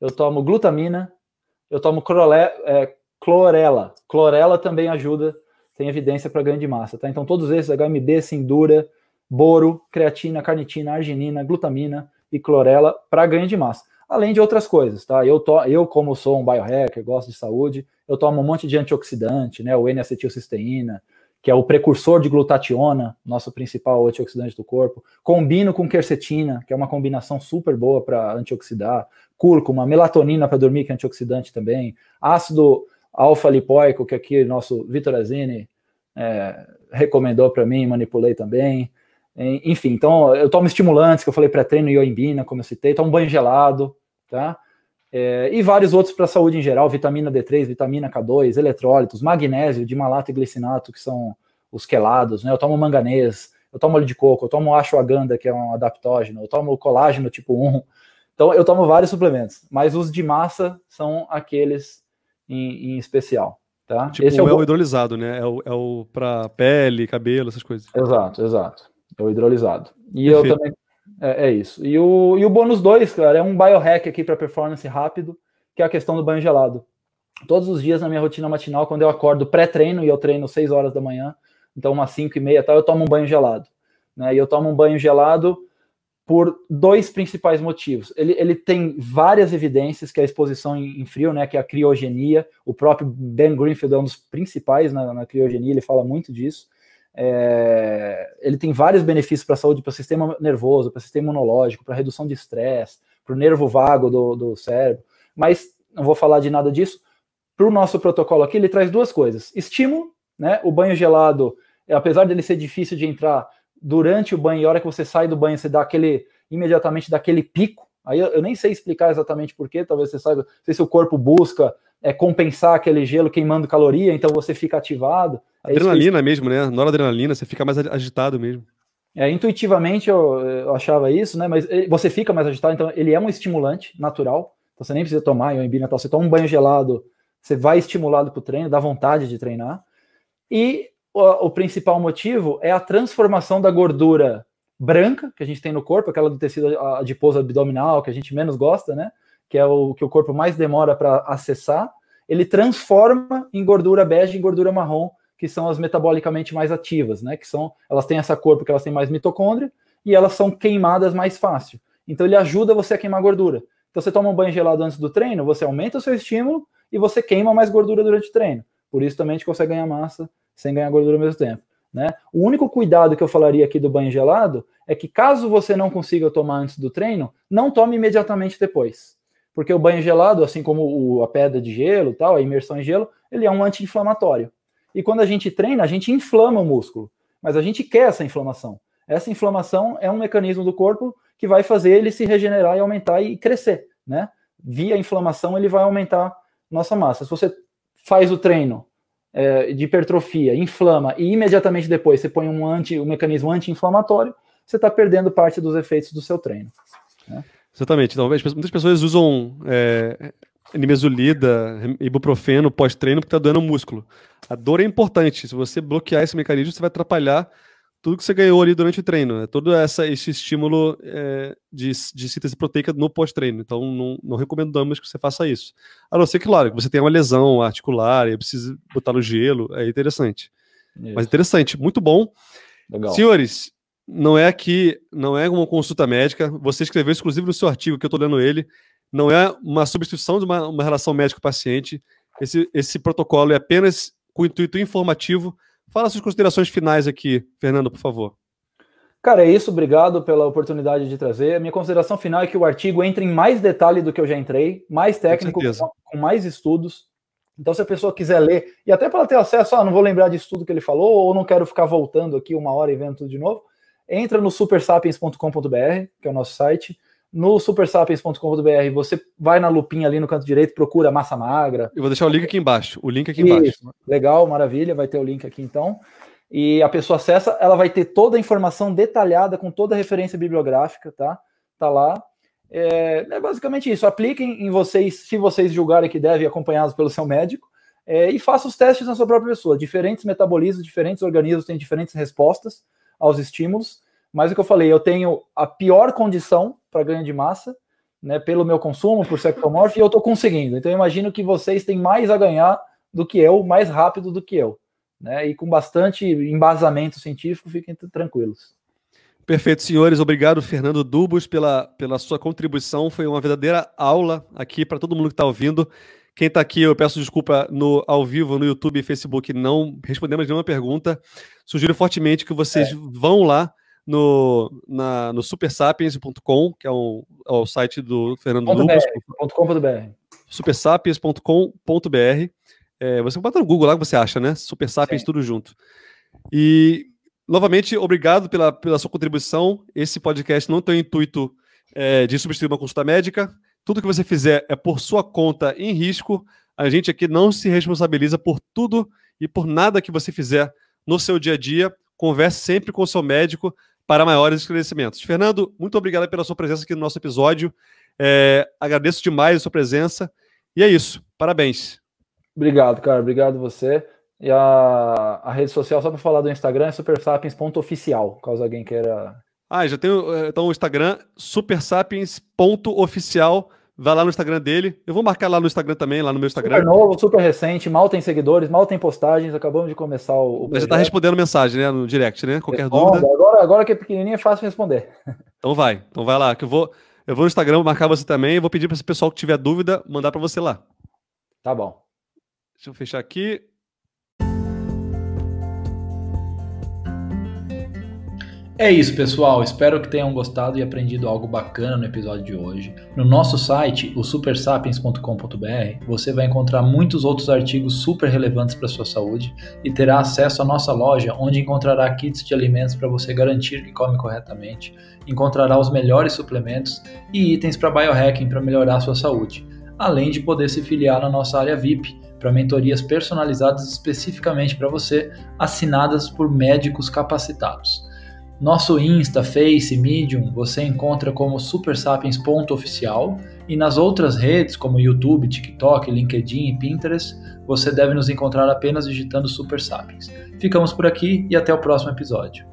eu tomo glutamina, eu tomo clore, é, clorela. Clorela também ajuda, tem evidência para ganho de massa, tá? Então todos esses, HMB, Sindura, boro, creatina, carnitina, arginina, glutamina e clorela para ganho de massa. Além de outras coisas, tá? Eu, to, eu como sou um biohacker, gosto de saúde, eu tomo um monte de antioxidante, né? O N-acetilcisteína, que é o precursor de glutationa, nosso principal antioxidante do corpo. Combino com quercetina, que é uma combinação super boa para antioxidar. Cúrcuma, melatonina para dormir, que é antioxidante também. Ácido alfa-lipoico, que aqui nosso Vitor Azini é, recomendou para mim, manipulei também. Enfim, então eu tomo estimulantes, que eu falei pré-treino, ioimbina, como eu citei, tomo banho gelado, tá? É, e vários outros para a saúde em geral, vitamina D3, vitamina K2, eletrólitos, magnésio, de malato e glicinato, que são os quelados, né? Eu tomo manganês, eu tomo óleo de coco, eu tomo ashwagandha, que é um adaptógeno, eu tomo colágeno tipo 1. Então eu tomo vários suplementos, mas os de massa são aqueles em, em especial. Tá? Tipo, Esse é o, é o hidrolisado, né? É o, é o para pele, cabelo, essas coisas. Exato, exato. É o hidrolisado. E Perfeito. eu também. É, é, isso. E o, e o bônus 2, cara, é um biohack aqui para performance rápido, que é a questão do banho gelado. Todos os dias na minha rotina matinal, quando eu acordo pré-treino, e eu treino 6 horas da manhã, então umas 5 e meia, tal, eu tomo um banho gelado. Né? E eu tomo um banho gelado por dois principais motivos. Ele, ele tem várias evidências que a exposição em, em, frio, né, que é a criogenia, o próprio Ben Greenfield é um dos principais na, na criogenia, ele fala muito disso. É, ele tem vários benefícios para a saúde, para o sistema nervoso, para o sistema imunológico, para redução de estresse, para o nervo vago do, do cérebro. Mas não vou falar de nada disso. Para o nosso protocolo aqui, ele traz duas coisas: estímulo, né? O banho gelado, apesar dele ser difícil de entrar durante o banho, e a hora que você sai do banho, você dá aquele imediatamente daquele pico. Aí eu, eu nem sei explicar exatamente porquê, talvez você saiba, não sei se o corpo busca é, compensar aquele gelo queimando caloria, então você fica ativado. É adrenalina mesmo, né? Na adrenalina, você fica mais agitado mesmo. É, intuitivamente eu, eu, achava isso, né? Mas você fica mais agitado, então ele é um estimulante natural. Então você nem precisa tomar ioimbina tal. Você toma um banho gelado, você vai estimulado para o treino, dá vontade de treinar. E o, o, principal motivo é a transformação da gordura branca que a gente tem no corpo, aquela do tecido adiposo abdominal que a gente menos gosta, né? Que é o que o corpo mais demora para acessar. Ele transforma em gordura bege, em gordura marrom que são as metabolicamente mais ativas, né? Que são, elas têm essa cor porque elas têm mais mitocôndria e elas são queimadas mais fácil. Então ele ajuda você a queimar gordura. Então você toma um banho gelado antes do treino, você aumenta o seu estímulo e você queima mais gordura durante o treino. Por isso também a gente consegue ganhar massa sem ganhar gordura ao mesmo tempo. Né? O único cuidado que eu falaria aqui do banho gelado é que caso você não consiga tomar antes do treino, não tome imediatamente depois. Porque o banho gelado, assim como o, a pedra de gelo, tal, a imersão em gelo, ele é um anti-inflamatório. E quando a gente treina, a gente inflama o músculo, mas a gente quer essa inflamação. Essa inflamação é um mecanismo do corpo que vai fazer ele se regenerar e aumentar e crescer, né? Via inflamação ele vai aumentar nossa massa. Se você faz o treino é, de hipertrofia, inflama e imediatamente depois você põe um, anti, um mecanismo anti-inflamatório, você está perdendo parte dos efeitos do seu treino. Né? Exatamente. Então, muitas pessoas usam é, nimesulida, ibuprofeno pós-treino porque está doendo o músculo. A dor é importante. Se você bloquear esse mecanismo, você vai atrapalhar tudo que você ganhou ali durante o treino. Né? Todo essa, esse estímulo é, de, de síntese proteica no pós-treino. Então, não, não recomendamos que você faça isso. A não ser que, claro, que você tenha uma lesão articular e precise botar no gelo. É interessante. Isso. Mas interessante, muito bom. Legal. Senhores, não é aqui, não é uma consulta médica. Você escreveu, inclusive, no seu artigo, que eu estou lendo ele, não é uma substituição de uma, uma relação médico-paciente. Esse, esse protocolo é apenas com intuito informativo Fala suas considerações finais aqui, Fernando, por favor. Cara, é isso. Obrigado pela oportunidade de trazer. A minha consideração final é que o artigo entra em mais detalhe do que eu já entrei, mais técnico, com, com, mais estudos. Então, se a pessoa quiser ler, e até para ter acesso, ah, não vou lembrar de tudo que ele falou, ou não quero ficar voltando aqui uma hora e vendo tudo de novo, entra no supersapiens.com.br, que é o nosso site no supersapiens.com.br, você vai na lupinha ali no canto direito, procura massa magra. Eu vou deixar o link aqui embaixo. O link aqui embaixo. Isso. Legal, maravilha, vai ter o link aqui então. E a pessoa acessa, ela vai ter toda a informação detalhada com toda a referência bibliográfica, tá? Tá lá. É, é basicamente isso. Apliquem em vocês, se vocês julgarem que devem, acompanhados pelo seu médico, é, e faça os testes na sua própria pessoa. Diferentes metabolismos, diferentes organismos têm diferentes respostas aos estímulos. Mas o que eu falei, eu tenho a pior condição para ganho de massa, né, pelo meu consumo, por ser ectomorfo, e eu estou conseguindo. Então eu imagino que vocês têm mais a ganhar do que eu, mais rápido do que eu. Né, e com bastante embasamento científico, fiquem tranquilos. Perfeito, senhores. Obrigado, Fernando Dubos, pela, pela sua contribuição. Foi uma verdadeira aula aqui para todo mundo que está ouvindo. Quem está aqui, eu peço desculpa no ao vivo, no YouTube e Facebook, não respondemos nenhuma pergunta. Sugiro fortemente que vocês é. vão lá no, na, no supersapiens.com, que é, um, é, o site do Fernando Lubos. supersapiens.com.br. É, você bota no Google lá que você acha, né? Super Sapiens, Sim. tudo junto. E, novamente, obrigado pela, pela sua contribuição. Esse podcast não tem o intuito é, de substituir uma consulta médica. Tudo que você fizer é por sua conta em risco. A gente aqui não se responsabiliza por tudo e por nada que você fizer no seu dia a dia. Converse sempre com o seu médico para maiores esclarecimentos. Fernando, muito obrigado pela sua presença aqui no nosso episódio. É, agradeço demais a sua presença. E é isso. Parabéns. Obrigado, cara. Obrigado você. E a, a rede social, só para falar do Instagram, é supersapiens.oficial, caso alguém queira. Ah, já tenho é, então o Instagram, supersapiens.oficial. Vai lá no Instagram dele. Eu vou marcar lá no Instagram também, lá no meu Instagram. Super novo, super recente, mal tem seguidores, mal tem postagens. Acabamos de começar o. Mas já tá respondendo mensagem, né? No direct, né? Qualquer Responda. dúvida. Agora, agora que é pequenininho é fácil responder. Então vai. Então vai lá, que eu vou. Eu vou no Instagram marcar você também. Eu vou pedir para esse pessoal que tiver dúvida mandar para você lá. Tá bom. Deixa eu fechar aqui. É isso, pessoal. Espero que tenham gostado e aprendido algo bacana no episódio de hoje. No nosso site, o supersapiens.com.br, você vai encontrar muitos outros artigos super relevantes para sua saúde e terá acesso à nossa loja, onde encontrará kits de alimentos para você garantir que come corretamente, encontrará os melhores suplementos e itens para biohacking para melhorar sua saúde, além de poder se filiar na nossa área VIP para mentorias personalizadas especificamente para você, assinadas por médicos capacitados. Nosso Insta, Face, Medium você encontra como supersapiens.oficial e nas outras redes como YouTube, TikTok, LinkedIn e Pinterest você deve nos encontrar apenas digitando Super Sapiens. Ficamos por aqui e até o próximo episódio.